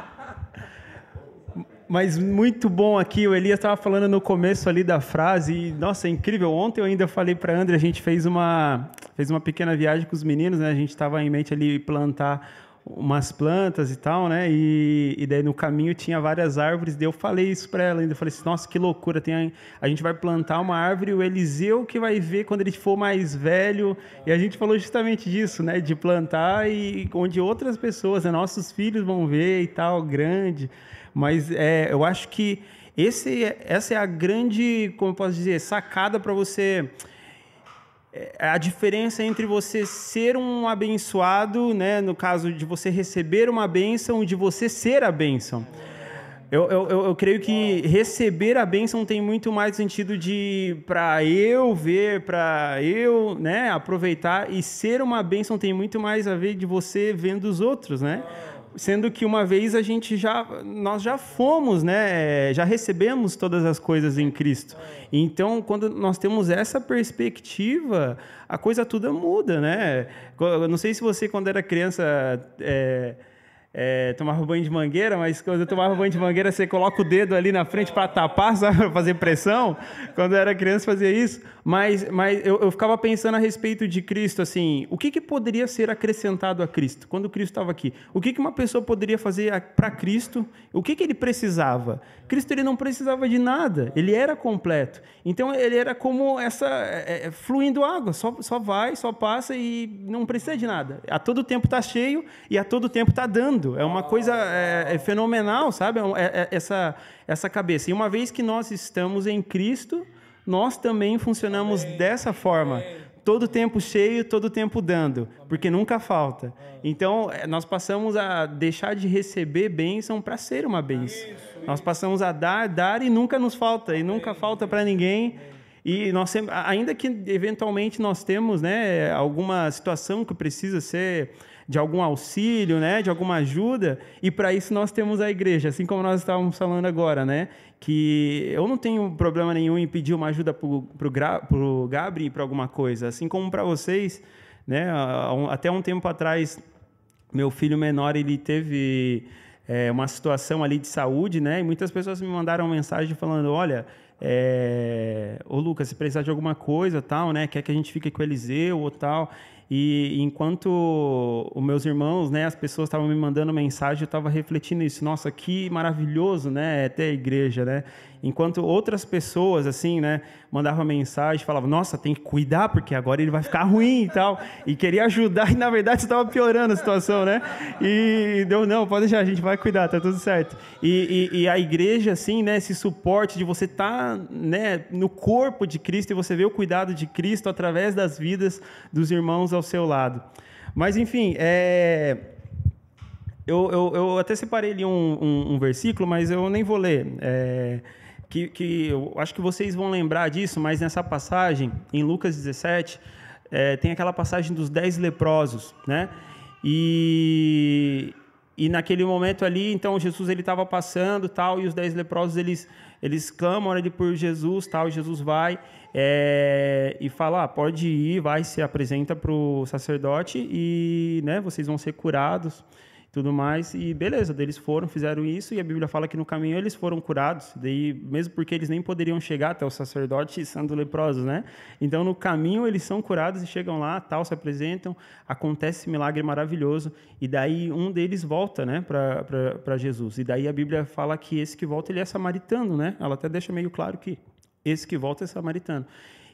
Mas muito bom aqui, o Elias estava falando no começo ali da frase, e, nossa, é incrível. Ontem eu ainda falei para André, a gente fez uma, fez uma pequena viagem com os meninos, né? A gente estava em mente ali plantar umas plantas e tal, né? E, e daí no caminho tinha várias árvores. Daí eu falei isso para ela ainda. Eu falei assim: nossa, que loucura! Tem a, a, gente vai plantar uma árvore, o Eliseu que vai ver quando ele for mais velho. E a gente falou justamente disso, né? De plantar e onde outras pessoas, né? nossos filhos vão ver e tal, grande. Mas é, eu acho que esse, essa é a grande, como eu posso dizer, sacada para você é, a diferença entre você ser um abençoado, né, no caso de você receber uma bênção, e de você ser a bênção. Eu, eu, eu, creio que receber a bênção tem muito mais sentido de para eu ver, para eu né, aproveitar, e ser uma bênção tem muito mais a ver de você vendo os outros, né? Sendo que uma vez a gente já nós já fomos, né, já recebemos todas as coisas em Cristo. Então, quando nós temos essa perspectiva, a coisa toda muda, né? Eu não sei se você quando era criança é, é, tomava banho de mangueira, mas quando eu tomava banho de mangueira, você coloca o dedo ali na frente para tapar, sabe? Fazer pressão. Quando eu era criança, fazia isso. Mas, mas eu, eu ficava pensando a respeito de Cristo, assim, o que, que poderia ser acrescentado a Cristo quando Cristo estava aqui? O que, que uma pessoa poderia fazer para Cristo? O que, que ele precisava? Cristo ele não precisava de nada, ele era completo. Então ele era como essa é, é, fluindo água, só, só vai, só passa e não precisa de nada. A todo tempo está cheio e a todo tempo está dando. É uma coisa é, é fenomenal, sabe? É, é, essa, essa cabeça. E uma vez que nós estamos em Cristo, nós também funcionamos Amém. dessa forma. Todo tempo cheio, todo tempo dando, porque nunca falta. Então, é, nós passamos a deixar de receber bênção para ser uma bênção. Nós passamos a dar, dar e nunca nos falta, e nunca falta para ninguém. E nós ainda que eventualmente nós temos, né, alguma situação que precisa ser de algum auxílio, né, de alguma ajuda, e para isso nós temos a igreja, assim como nós estávamos falando agora, né, que eu não tenho problema nenhum em pedir uma ajuda para o Gabri para alguma coisa, assim como para vocês, né, até um tempo atrás, meu filho menor, ele teve é, uma situação ali de saúde, né, e muitas pessoas me mandaram mensagem falando, olha, é, ô Lucas, se precisar de alguma coisa, tal, né? Quer que a gente fique com o Eliseu ou tal. E enquanto os meus irmãos, né, as pessoas estavam me mandando mensagem, eu estava refletindo isso. Nossa, que maravilhoso, né, é ter a igreja, né? Enquanto outras pessoas, assim, né, mandavam mensagem, falavam, nossa, tem que cuidar, porque agora ele vai ficar ruim e tal. E queria ajudar, e na verdade estava piorando a situação, né? E deu, não, pode deixar, a gente vai cuidar, tá tudo certo. E, e, e a igreja, assim, né, esse suporte de você estar, tá, né, no corpo de Cristo e você ver o cuidado de Cristo através das vidas dos irmãos ao seu lado. Mas, enfim, é. Eu, eu, eu, até separei ali um, um, um, versículo, mas eu nem vou ler. É, que, que eu acho que vocês vão lembrar disso, mas nessa passagem, em Lucas 17, é, tem aquela passagem dos dez leprosos, né? E, e naquele momento ali, então Jesus ele estava passando, tal, e os dez leprosos eles eles clamam ali por Jesus, tal, e Jesus vai é, e fala, ah, pode ir, vai, se apresenta para o sacerdote e, né, vocês vão ser curados tudo mais. E beleza, eles foram, fizeram isso, e a Bíblia fala que no caminho eles foram curados, daí, mesmo porque eles nem poderiam chegar até o sacerdote sendo leprosos, né? Então, no caminho eles são curados e chegam lá, tal, se apresentam, acontece esse milagre maravilhoso, e daí um deles volta, né, para Jesus. E daí a Bíblia fala que esse que volta, ele é samaritano, né? Ela até deixa meio claro que esse que volta é samaritano.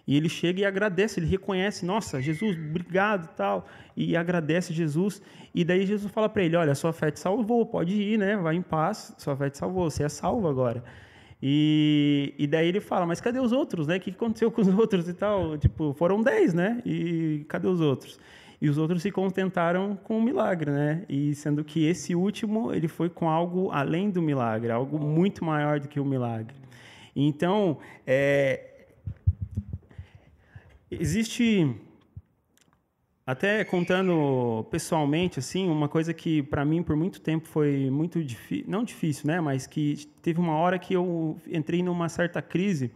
E ele chega e agradece, ele reconhece, nossa, Jesus, obrigado tal, e agradece Jesus. E daí Jesus fala para ele, olha, sua fé te salvou, pode ir, né? Vai em paz, sua fé te salvou, você é salvo agora. E, e daí ele fala, mas cadê os outros, né? O que aconteceu com os outros e tal? Tipo, foram dez, né? E cadê os outros? E os outros se contentaram com o milagre, né? E sendo que esse último, ele foi com algo além do milagre, algo muito maior do que o milagre. Então, é, Existe até contando pessoalmente assim, uma coisa que para mim por muito tempo foi muito difícil, não difícil, né, mas que teve uma hora que eu entrei numa certa crise,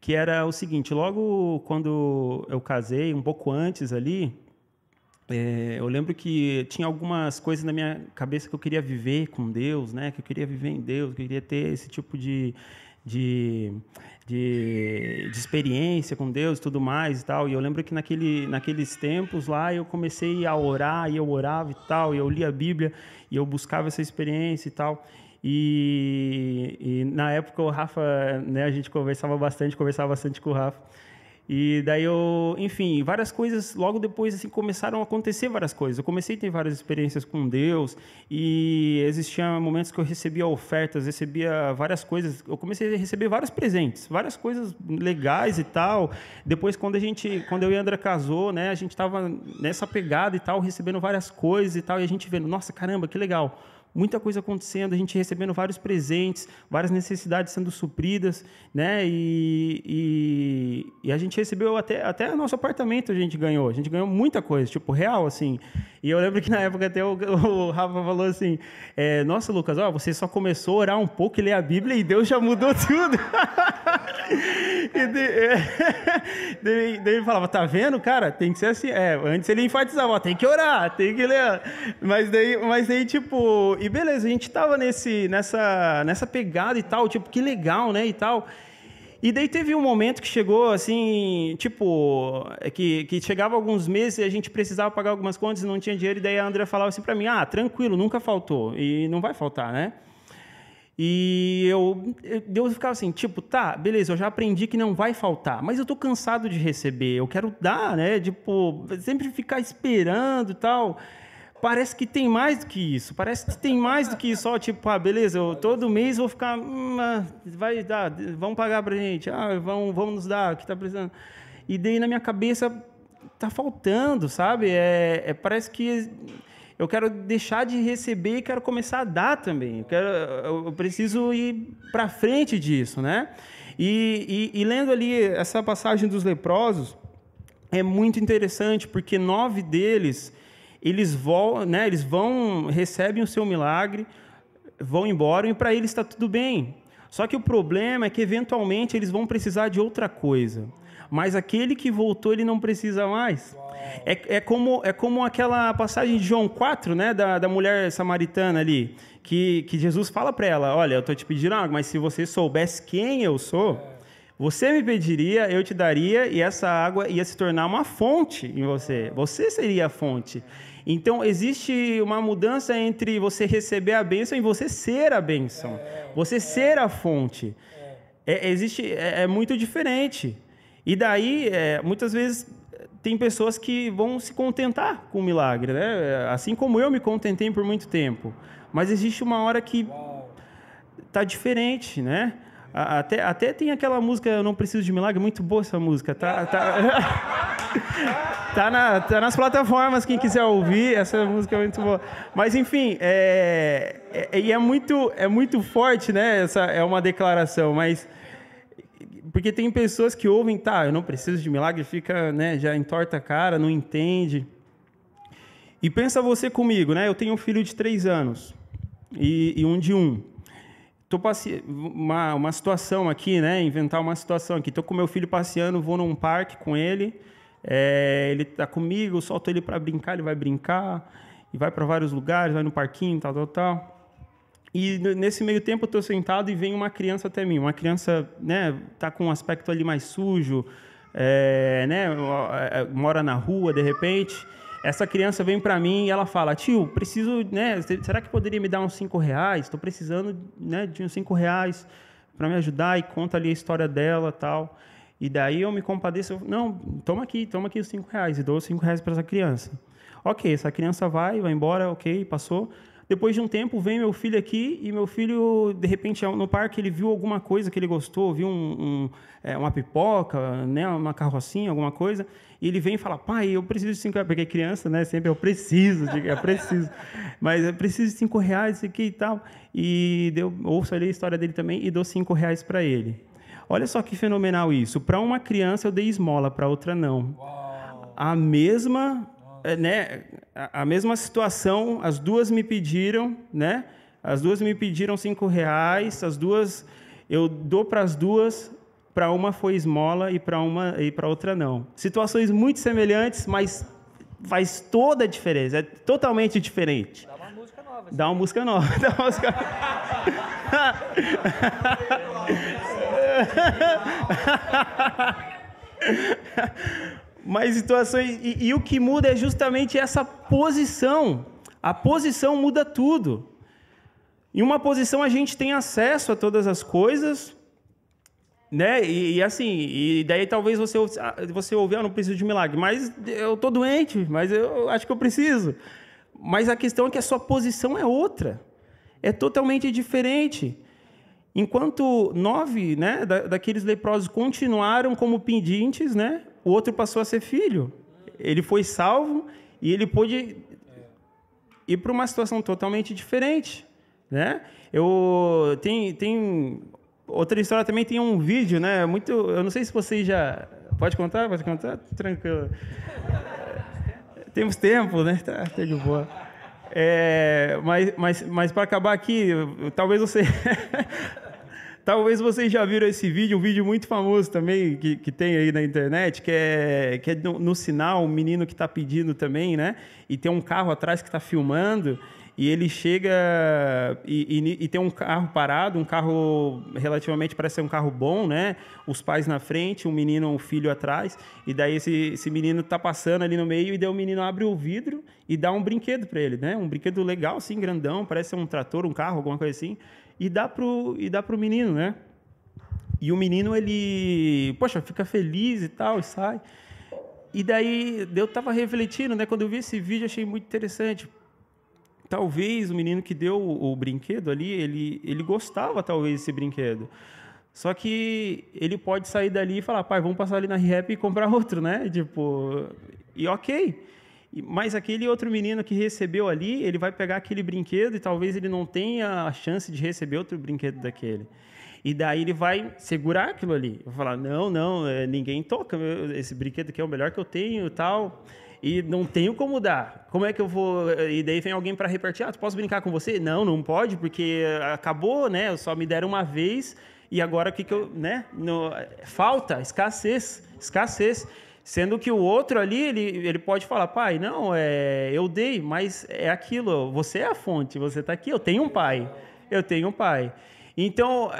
que era o seguinte, logo quando eu casei, um pouco antes ali, é, eu lembro que tinha algumas coisas na minha cabeça que eu queria viver com Deus, né? Que eu queria viver em Deus, que eu queria ter esse tipo de, de, de, de, experiência com Deus e tudo mais e tal. E eu lembro que naquele, naqueles tempos lá eu comecei a orar e eu orava e tal, e eu lia a Bíblia e eu buscava essa experiência e tal. E, e na época o Rafa, né, a gente conversava bastante, conversava bastante com o Rafa. E daí eu, enfim, várias coisas, logo depois assim começaram a acontecer várias coisas. Eu comecei a ter várias experiências com Deus e existiam momentos que eu recebia ofertas, recebia várias coisas. Eu comecei a receber vários presentes, várias coisas legais e tal. Depois quando a gente, quando eu e a Andra casou, né, a gente estava nessa pegada e tal, recebendo várias coisas e tal, e a gente vendo, nossa, caramba, que legal muita coisa acontecendo, a gente recebendo vários presentes, várias necessidades sendo supridas, né? E, e, e, a gente recebeu até, até nosso apartamento a gente ganhou, a gente ganhou muita coisa, tipo, real, assim. E eu lembro que na época até o, o Rafa falou assim, é, nossa, Lucas, ó, você só começou a orar um pouco e ler a Bíblia e Deus já mudou tudo. e de, é, daí, ele falava, tá vendo, cara, tem que ser assim. É, antes ele enfatizava, tem que orar, tem que ler. Mas daí, mas daí tipo e beleza, a gente tava nesse, nessa, nessa pegada e tal, tipo, que legal, né, e tal. E daí teve um momento que chegou, assim, tipo, é que, que chegava alguns meses e a gente precisava pagar algumas contas e não tinha dinheiro, e daí a André falava assim para mim, ah, tranquilo, nunca faltou, e não vai faltar, né? E eu, Deus ficava assim, tipo, tá, beleza, eu já aprendi que não vai faltar, mas eu tô cansado de receber, eu quero dar, né? Tipo, sempre ficar esperando e tal parece que tem mais do que isso. Parece que tem mais do que. Só tipo, ah, beleza, eu, todo mês vou ficar, hum, ah, vai dar, vão pagar pra gente, ah, vão, vão nos dar, o que tá precisando. E daí na minha cabeça tá faltando, sabe? É, é, parece que eu quero deixar de receber e quero começar a dar também. Eu, quero, eu preciso ir para frente disso, né? E, e, e lendo ali essa passagem dos leprosos, é muito interessante, porque nove deles eles vão, né, eles vão, recebem o seu milagre, vão embora e para eles está tudo bem. Só que o problema é que eventualmente eles vão precisar de outra coisa. Mas aquele que voltou, ele não precisa mais. É, é, como, é como aquela passagem de João 4, né, da, da mulher samaritana ali, que, que Jesus fala para ela: Olha, eu estou te pedindo algo, mas se você soubesse quem eu sou, Você me pediria, eu te daria, e essa água ia se tornar uma fonte em você. Você seria a fonte. Então, existe uma mudança entre você receber a bênção e você ser a bênção. Você ser a fonte. É, existe, é, é muito diferente. E daí, é, muitas vezes, tem pessoas que vão se contentar com o milagre, né? Assim como eu me contentei por muito tempo. Mas existe uma hora que tá diferente, né? Até, até tem aquela música Eu Não Preciso de Milagre, muito boa essa música. Tá, tá, tá, na, tá nas plataformas, quem quiser ouvir, essa música é muito boa. Mas, enfim, é, é, e é muito, é muito forte, né? Essa é uma declaração, mas porque tem pessoas que ouvem, tá, eu não preciso de milagre, fica, né, já entorta a cara, não entende. E pensa você comigo, né? Eu tenho um filho de três anos e, e um de um. Tô passe... uma, uma situação aqui, né? Inventar uma situação aqui. Tô com meu filho passeando, vou num parque com ele. É, ele tá comigo, solto ele para brincar, ele vai brincar e vai para vários lugares, vai no parquinho, tal, tal, tal. E nesse meio tempo eu estou sentado e vem uma criança até mim. Uma criança, né, tá com um aspecto ali mais sujo, é, né, é, mora na rua de repente. Essa criança vem para mim e ela fala: Tio, preciso, né? Será que poderia me dar uns cinco reais? Estou precisando, né, de uns cinco reais para me ajudar e conta ali a história dela, tal. E daí eu me compadeço, não, toma aqui, toma aqui os cinco reais e dou os cinco reais para essa criança. Ok, essa criança vai, vai embora, ok, passou. Depois de um tempo, vem meu filho aqui e meu filho, de repente, no parque, ele viu alguma coisa que ele gostou, viu um, um, é, uma pipoca, né, uma carrocinha, alguma coisa, e ele vem e fala, pai, eu preciso de cinco reais, porque criança, né, sempre eu preciso, eu preciso, mas eu preciso de cinco reais, isso aqui e tal. E deu, ouço ali a história dele também e dou cinco reais para ele. Olha só que fenomenal isso. Para uma criança eu dei esmola, para outra não. Uau. A mesma né, a, mesma situação, as duas me pediram, né? As duas me pediram cinco reais, as duas eu dou para as duas, para uma foi esmola e para uma e para outra não. Situações muito semelhantes, mas faz toda a diferença, é totalmente diferente. Dá uma música nova. Dá uma música nova. Dá uma música... Mas situações. E, e, o que muda é justamente essa posição. A posição muda tudo. Em uma posição a gente tem acesso a todas as coisas, né? E, e assim, e daí talvez você você ouvir, ah, não preciso de milagre, mas eu tô doente, mas eu acho que eu preciso. Mas a questão é que a sua posição é outra, é totalmente diferente. Enquanto nove, né, da, daqueles leprosos continuaram como pedintes, né? O outro passou a ser filho. Ele foi salvo e ele pôde ir para uma situação totalmente diferente, né? Eu tem tem outra história também tem um vídeo, né? Muito, eu não sei se vocês já pode contar, pode contar, tranquilo. Temos tempo, né? Tá, tá de boa. É, mas mas, mas para acabar aqui, talvez você Talvez vocês já viram esse vídeo, um vídeo muito famoso também que, que tem aí na internet, que é, que é no, no sinal, um menino que está pedindo também, né? E tem um carro atrás que está filmando e ele chega e, e, e, tem um carro parado, um carro relativamente parece ser um carro bom, né? Os pais na frente, um menino, um filho atrás, e daí esse, esse menino está passando ali no meio e daí o menino abre o vidro e dá um brinquedo para ele, né? Um brinquedo legal, assim, grandão, parece ser um trator, um carro, alguma coisa assim e dá pro, e dá pro menino, né? E o menino, ele, poxa, fica feliz e tal, e sai. E daí, eu estava refletindo, né? Quando eu vi esse vídeo, achei muito interessante. Talvez o menino que deu o, o brinquedo ali, ele, ele gostava, talvez, desse brinquedo. Só que ele pode sair dali e falar, pai, vamos passar ali na Rap e comprar outro, né? Tipo, e ok. Mas aquele outro menino que recebeu ali, ele vai pegar aquele brinquedo e talvez ele não tenha a chance de receber outro brinquedo daquele. E daí ele vai segurar aquilo ali. Vai falar: não, não, é, ninguém toca, esse brinquedo aqui é o melhor que eu tenho tal. E não tenho como dar. Como é que eu vou. E daí vem alguém para repartir: ah, posso brincar com você? Não, não pode, porque acabou, né? Só me deram uma vez e agora o que, que eu. Né? No, falta, escassez, escassez. Sendo que o outro ali, ele, ele pode falar, pai, não, é, eu dei, mas é aquilo, você é a fonte, você está aqui, eu tenho um pai, eu tenho um pai. Então,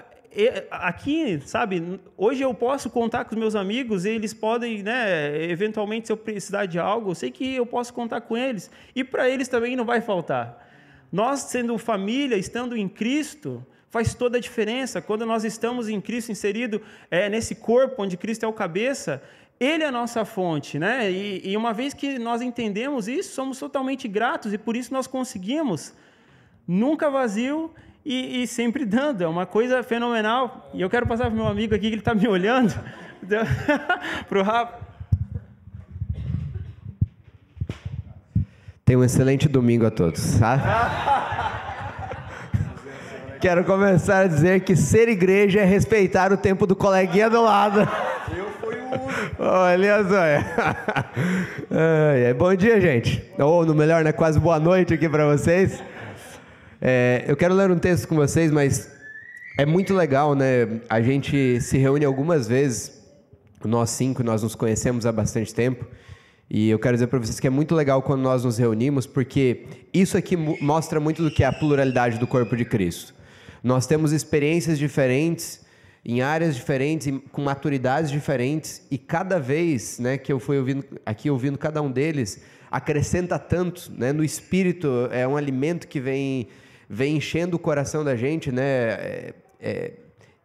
aqui, sabe, hoje eu posso contar com os meus amigos, eles podem, né, eventualmente, se eu precisar de algo, eu sei que eu posso contar com eles. E para eles também não vai faltar. Nós, sendo família, estando em Cristo, faz toda a diferença. Quando nós estamos em Cristo, inserido é, nesse corpo onde Cristo é o cabeça, Ele é a nossa fonte, né? E, e uma vez que nós entendemos isso, somos totalmente gratos e por isso nós conseguimos nunca vazio e, e sempre dando. É uma coisa fenomenal. E eu quero passar para o meu amigo aqui que ele está me olhando, para o Rafa. Tenha um excelente domingo a todos, tá? Quero começar a dizer que ser igreja é respeitar o tempo do coleguinha do lado. Olha só. É. Bom dia, gente. Ou, no melhor, né? Quase boa noite aqui para vocês. É, eu quero ler um texto com vocês, mas é muito legal, né? A gente se reúne algumas vezes, nós cinco, nós nos conhecemos há bastante tempo. E eu quero dizer para vocês que é muito legal quando nós nos reunimos, porque isso aqui mo- mostra muito do que é a pluralidade do corpo de Cristo. Nós temos experiências diferentes, em áreas diferentes, com maturidades diferentes, e cada vez né, que eu fui ouvindo, aqui ouvindo cada um deles, acrescenta tanto né, no espírito, é um alimento que vem, vem enchendo o coração da gente, né? É- é-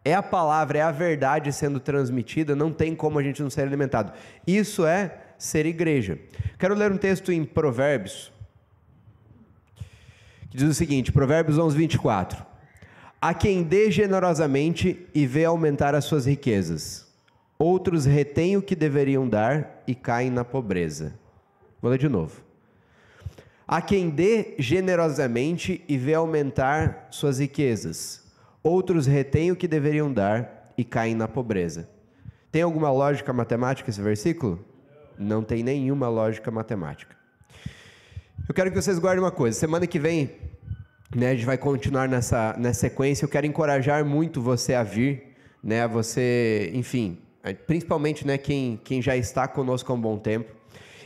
é a palavra, é a verdade sendo transmitida, não tem como a gente não ser alimentado. Isso é ser igreja. Quero ler um texto em Provérbios, que diz o seguinte: Provérbios 11, 24. Há quem dê generosamente e vê aumentar as suas riquezas, outros retêm o que deveriam dar e caem na pobreza. Vou ler de novo. Há quem dê generosamente e vê aumentar suas riquezas, outros retêm o que deveriam dar e caem na pobreza. Tem alguma lógica matemática esse versículo? Não tem nenhuma lógica matemática. Eu quero que vocês guardem uma coisa. Semana que vem, né, a gente vai continuar nessa, nessa sequência. Eu quero encorajar muito você a vir, né, você, enfim, principalmente, né, quem, quem já está conosco há um bom tempo.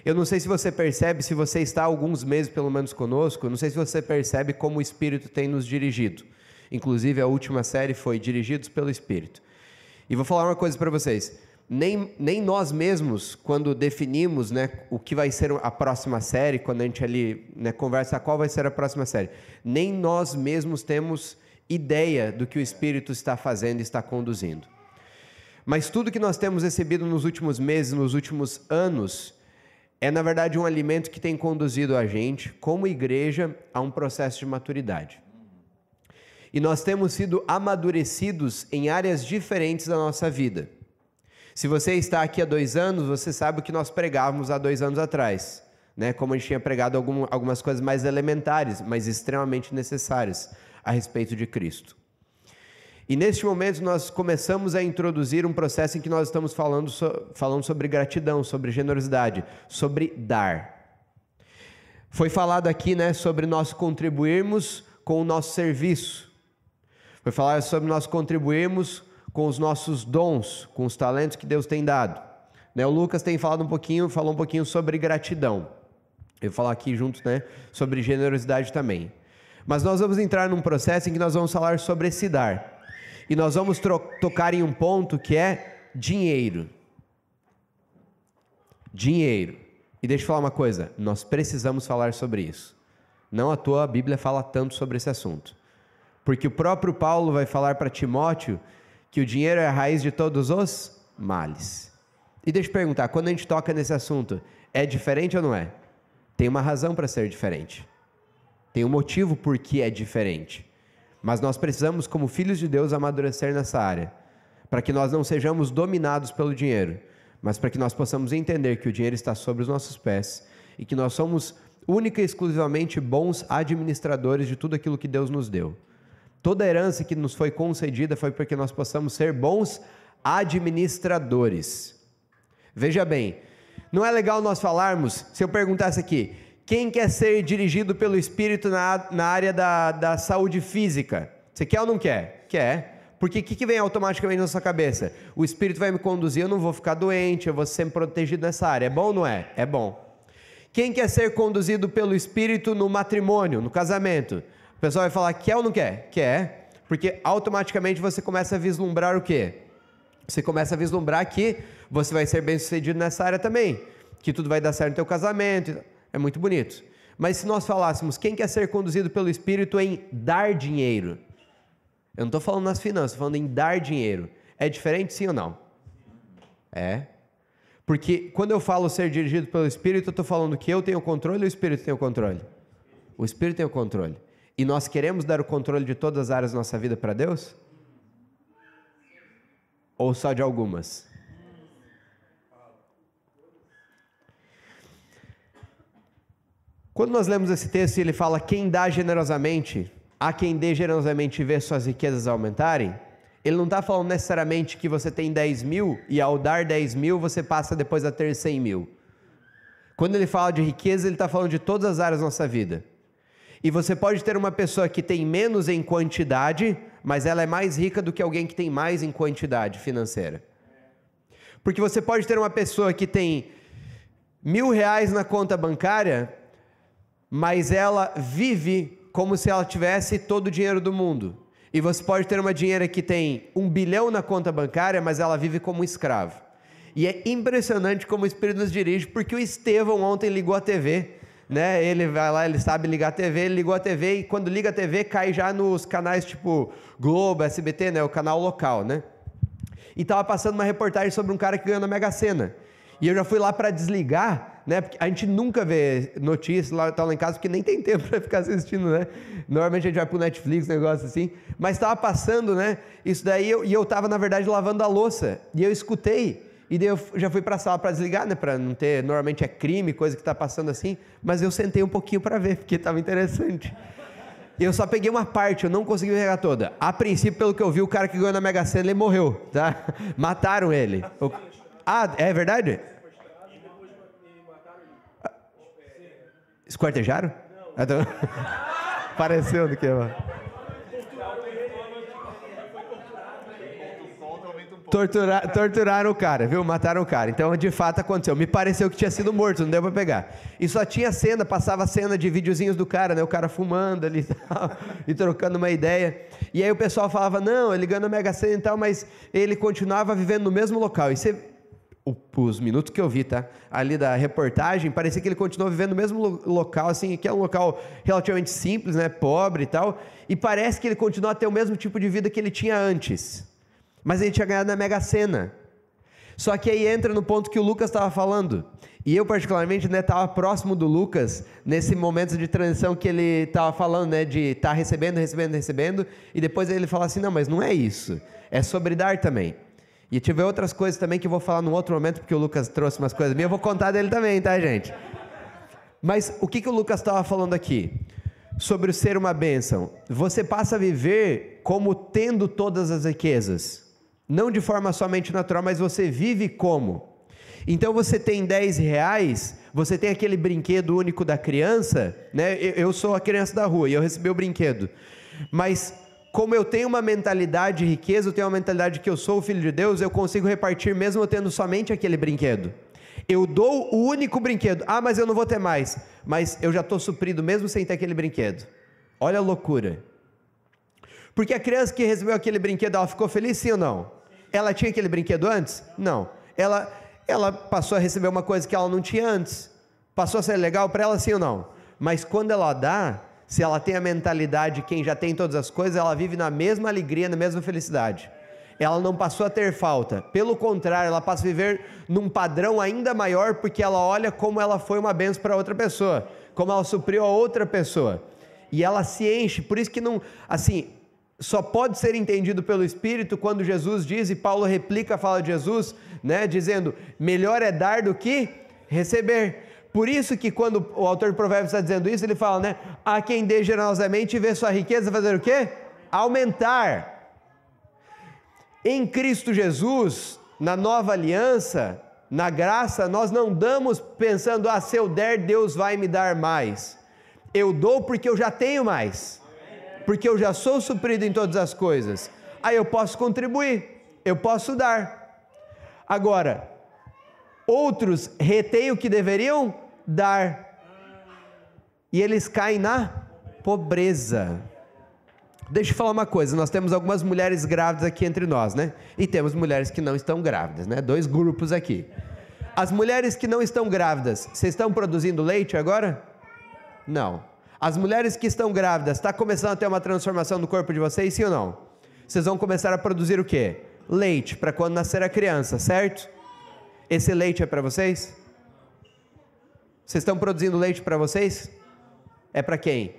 Eu não sei se você percebe, se você está há alguns meses pelo menos conosco, eu não sei se você percebe como o Espírito tem nos dirigido. Inclusive, a última série foi Dirigidos pelo Espírito. E vou falar uma coisa para vocês. Nem, nem nós mesmos, quando definimos né, o que vai ser a próxima série, quando a gente ali né, conversa qual vai ser a próxima série, nem nós mesmos temos ideia do que o Espírito está fazendo e está conduzindo. Mas tudo que nós temos recebido nos últimos meses, nos últimos anos, é na verdade um alimento que tem conduzido a gente, como igreja, a um processo de maturidade. E nós temos sido amadurecidos em áreas diferentes da nossa vida. Se você está aqui há dois anos, você sabe o que nós pregávamos há dois anos atrás. Né? Como a gente tinha pregado algum, algumas coisas mais elementares, mas extremamente necessárias a respeito de Cristo. E neste momento nós começamos a introduzir um processo em que nós estamos falando, so, falando sobre gratidão, sobre generosidade, sobre dar. Foi falado aqui né, sobre nós contribuirmos com o nosso serviço. Foi falado sobre nós contribuirmos com os nossos dons, com os talentos que Deus tem dado. Né, o Lucas tem falado um pouquinho, falou um pouquinho sobre gratidão. Eu vou falar aqui junto, né, sobre generosidade também. Mas nós vamos entrar num processo em que nós vamos falar sobre esse dar. E nós vamos tocar em um ponto que é dinheiro. Dinheiro. E deixa eu falar uma coisa, nós precisamos falar sobre isso. Não à toa a Bíblia fala tanto sobre esse assunto. Porque o próprio Paulo vai falar para Timóteo que o dinheiro é a raiz de todos os males. E deixa eu perguntar, quando a gente toca nesse assunto, é diferente ou não é? Tem uma razão para ser diferente. Tem um motivo por que é diferente. Mas nós precisamos, como filhos de Deus, amadurecer nessa área, para que nós não sejamos dominados pelo dinheiro, mas para que nós possamos entender que o dinheiro está sobre os nossos pés e que nós somos única e exclusivamente bons administradores de tudo aquilo que Deus nos deu. Toda herança que nos foi concedida foi porque nós possamos ser bons administradores. Veja bem, não é legal nós falarmos, se eu perguntasse aqui, quem quer ser dirigido pelo Espírito na, na área da, da saúde física? Você quer ou não quer? Quer. Porque o que, que vem automaticamente na sua cabeça? O Espírito vai me conduzir, eu não vou ficar doente, eu vou ser protegido nessa área. É bom ou não é? É bom. Quem quer ser conduzido pelo Espírito no matrimônio, no casamento? Pessoal vai falar, quer ou não quer? Quer. Porque automaticamente você começa a vislumbrar o quê? Você começa a vislumbrar que você vai ser bem sucedido nessa área também, que tudo vai dar certo no teu casamento. É muito bonito. Mas se nós falássemos quem quer ser conduzido pelo Espírito em dar dinheiro, eu não estou falando nas finanças, estou falando em dar dinheiro. É diferente sim ou não? É. Porque quando eu falo ser dirigido pelo Espírito, eu estou falando que eu tenho o controle ou o Espírito tem o controle? O Espírito tem o controle. E nós queremos dar o controle de todas as áreas da nossa vida para Deus? Ou só de algumas? Quando nós lemos esse texto e ele fala quem dá generosamente, a quem dê generosamente vê suas riquezas aumentarem, ele não está falando necessariamente que você tem 10 mil e ao dar 10 mil você passa depois a ter 100 mil. Quando ele fala de riqueza, ele está falando de todas as áreas da nossa vida. E você pode ter uma pessoa que tem menos em quantidade, mas ela é mais rica do que alguém que tem mais em quantidade financeira. Porque você pode ter uma pessoa que tem mil reais na conta bancária, mas ela vive como se ela tivesse todo o dinheiro do mundo. E você pode ter uma dinheira que tem um bilhão na conta bancária, mas ela vive como um escravo. E é impressionante como o Espírito nos dirige, porque o Estevão ontem ligou a TV né? Ele vai lá, ele sabe ligar a TV, ele ligou a TV e quando liga a TV cai já nos canais tipo Globo, SBT, né? O canal local, né? E tava passando uma reportagem sobre um cara que ganhou na Mega Sena. E eu já fui lá para desligar, né? Porque a gente nunca vê notícias lá, tá lá em casa, porque nem tem tempo para ficar assistindo, né? Normalmente a gente vai pro Netflix, negócio assim. Mas estava passando, né? Isso daí, eu, e eu tava, na verdade, lavando a louça. E eu escutei. E daí eu já fui para a sala para desligar, né? Para não ter. Normalmente é crime, coisa que está passando assim. Mas eu sentei um pouquinho para ver, porque estava interessante. Eu só peguei uma parte, eu não consegui pegar toda. A princípio, pelo que eu vi, o cara que ganhou na Mega Sena, ele morreu, tá? Mataram ele. O... Ah, é verdade? Esquartejaram? Não. Pareceu do que, mano. Tortura, torturaram o cara, viu? Mataram o cara. Então, de fato, aconteceu. Me pareceu que tinha sido morto, não deu pra pegar. E só tinha cena, passava cena de videozinhos do cara, né? O cara fumando ali e tal, e trocando uma ideia. E aí o pessoal falava, não, ele ganhou a Mega Sena e tal, mas ele continuava vivendo no mesmo local. E você, os minutos que eu vi, tá? Ali da reportagem, parecia que ele continuou vivendo no mesmo local, assim, que é um local relativamente simples, né? Pobre e tal. E parece que ele continua a ter o mesmo tipo de vida que ele tinha antes mas ele tinha ganhado na Mega Sena. Só que aí entra no ponto que o Lucas estava falando. E eu, particularmente, estava né, próximo do Lucas nesse momento de transição que ele estava falando, né, de estar tá recebendo, recebendo, recebendo, e depois ele fala assim: não, mas não é isso. É sobre dar também. E tiver outras coisas também que eu vou falar num outro momento, porque o Lucas trouxe umas coisas minhas, eu vou contar dele também, tá, gente? Mas o que, que o Lucas estava falando aqui? Sobre o ser uma bênção. Você passa a viver como tendo todas as riquezas. Não de forma somente natural, mas você vive como? Então você tem 10 reais, você tem aquele brinquedo único da criança, né? Eu sou a criança da rua e eu recebi o brinquedo. Mas como eu tenho uma mentalidade de riqueza, eu tenho uma mentalidade que eu sou o filho de Deus, eu consigo repartir mesmo tendo somente aquele brinquedo. Eu dou o único brinquedo. Ah, mas eu não vou ter mais. Mas eu já estou suprido mesmo sem ter aquele brinquedo. Olha a loucura. Porque a criança que recebeu aquele brinquedo, ela ficou feliz sim ou não? Ela tinha aquele brinquedo antes? Não. Ela, ela passou a receber uma coisa que ela não tinha antes. Passou a ser legal para ela, sim ou não? Mas quando ela dá, se ela tem a mentalidade de quem já tem todas as coisas, ela vive na mesma alegria, na mesma felicidade. Ela não passou a ter falta. Pelo contrário, ela passa a viver num padrão ainda maior, porque ela olha como ela foi uma benção para outra pessoa, como ela supriu a outra pessoa. E ela se enche, por isso que não, assim, só pode ser entendido pelo Espírito quando Jesus diz, e Paulo replica a fala de Jesus, né, dizendo: melhor é dar do que receber. Por isso que quando o autor de Provérbios está dizendo isso, ele fala, né? A quem dê generosamente e vê sua riqueza fazer o quê? Aumentar. Em Cristo Jesus, na nova aliança, na graça, nós não damos pensando, ah, se eu der, Deus vai me dar mais. Eu dou porque eu já tenho mais porque eu já sou suprido em todas as coisas. Aí eu posso contribuir, eu posso dar. Agora, outros retêm o que deveriam dar, e eles caem na pobreza. Deixa eu falar uma coisa, nós temos algumas mulheres grávidas aqui entre nós, né? E temos mulheres que não estão grávidas, né? Dois grupos aqui. As mulheres que não estão grávidas, vocês estão produzindo leite agora? Não. As mulheres que estão grávidas, está começando a ter uma transformação no corpo de vocês, sim ou não? Vocês vão começar a produzir o quê? Leite, para quando nascer a criança, certo? Esse leite é para vocês? Vocês estão produzindo leite para vocês? É para quem?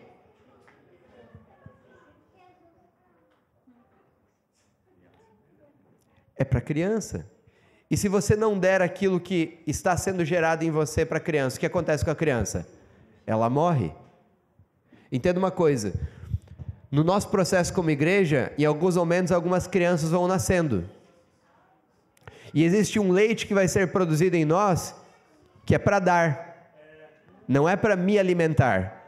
É para criança. E se você não der aquilo que está sendo gerado em você para a criança, o que acontece com a criança? Ela morre. Entenda uma coisa: no nosso processo como igreja, em alguns momentos, algumas crianças vão nascendo. E existe um leite que vai ser produzido em nós que é para dar, não é para me alimentar.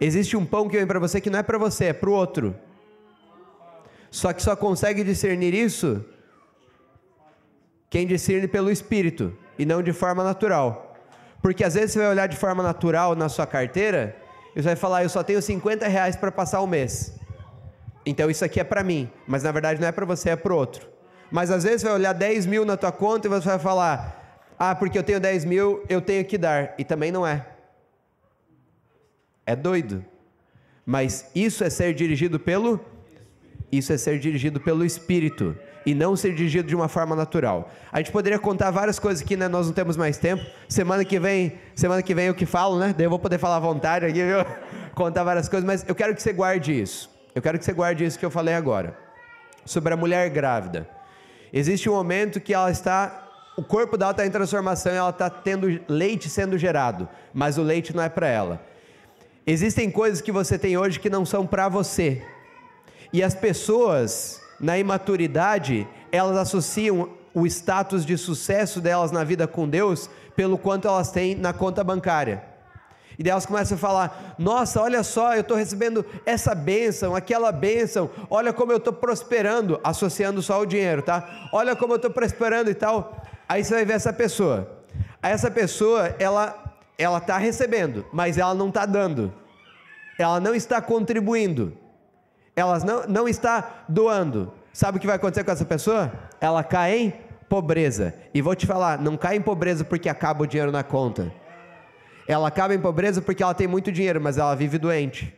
Existe um pão que vem para você que não é para você, é para o outro. Só que só consegue discernir isso quem discerne pelo Espírito e não de forma natural. Porque às vezes você vai olhar de forma natural na sua carteira você vai falar, eu só tenho 50 reais para passar o mês. Então isso aqui é para mim, mas na verdade não é para você, é para outro. Mas às vezes vai olhar 10 mil na tua conta e você vai falar, ah, porque eu tenho 10 mil, eu tenho que dar. E também não é. É doido. Mas isso é ser dirigido pelo isso é ser dirigido pelo Espírito e não ser dirigido de uma forma natural. A gente poderia contar várias coisas aqui, né? Nós não temos mais tempo. Semana que vem, semana que vem eu que falo, né? Daí eu vou poder falar à vontade aqui, viu? Contar várias coisas, mas eu quero que você guarde isso. Eu quero que você guarde isso que eu falei agora. Sobre a mulher grávida. Existe um momento que ela está o corpo dela está em transformação e ela está tendo leite sendo gerado, mas o leite não é para ela. Existem coisas que você tem hoje que não são para você. E as pessoas, na imaturidade, elas associam o status de sucesso delas na vida com Deus pelo quanto elas têm na conta bancária. E daí elas começam a falar: Nossa, olha só, eu estou recebendo essa bênção, aquela bênção, olha como eu estou prosperando, associando só o dinheiro, tá? Olha como eu estou prosperando e tal. Aí você vai ver essa pessoa. Essa pessoa, ela ela está recebendo, mas ela não está dando. Ela não está contribuindo. Ela não, não está doando. Sabe o que vai acontecer com essa pessoa? Ela cai em pobreza. E vou te falar, não cai em pobreza porque acaba o dinheiro na conta. Ela acaba em pobreza porque ela tem muito dinheiro, mas ela vive doente.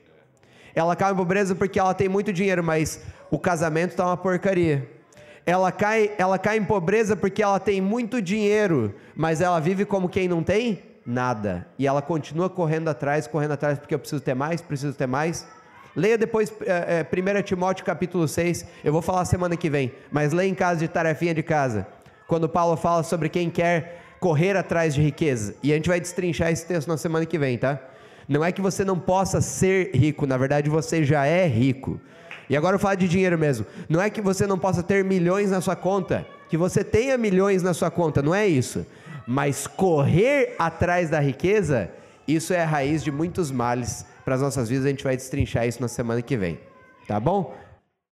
Ela acaba em pobreza porque ela tem muito dinheiro, mas o casamento está uma porcaria. Ela cai, ela cai em pobreza porque ela tem muito dinheiro, mas ela vive como quem não tem nada. E ela continua correndo atrás, correndo atrás, porque eu preciso ter mais, preciso ter mais. Leia depois é, é, 1 Timóteo capítulo 6, eu vou falar semana que vem, mas leia em casa de tarefinha de casa. Quando Paulo fala sobre quem quer correr atrás de riqueza. E a gente vai destrinchar esse texto na semana que vem, tá? Não é que você não possa ser rico, na verdade você já é rico. E agora eu falo de dinheiro mesmo. Não é que você não possa ter milhões na sua conta, que você tenha milhões na sua conta, não é isso. Mas correr atrás da riqueza, isso é a raiz de muitos males para as nossas vidas. A gente vai destrinchar isso na semana que vem. Tá bom?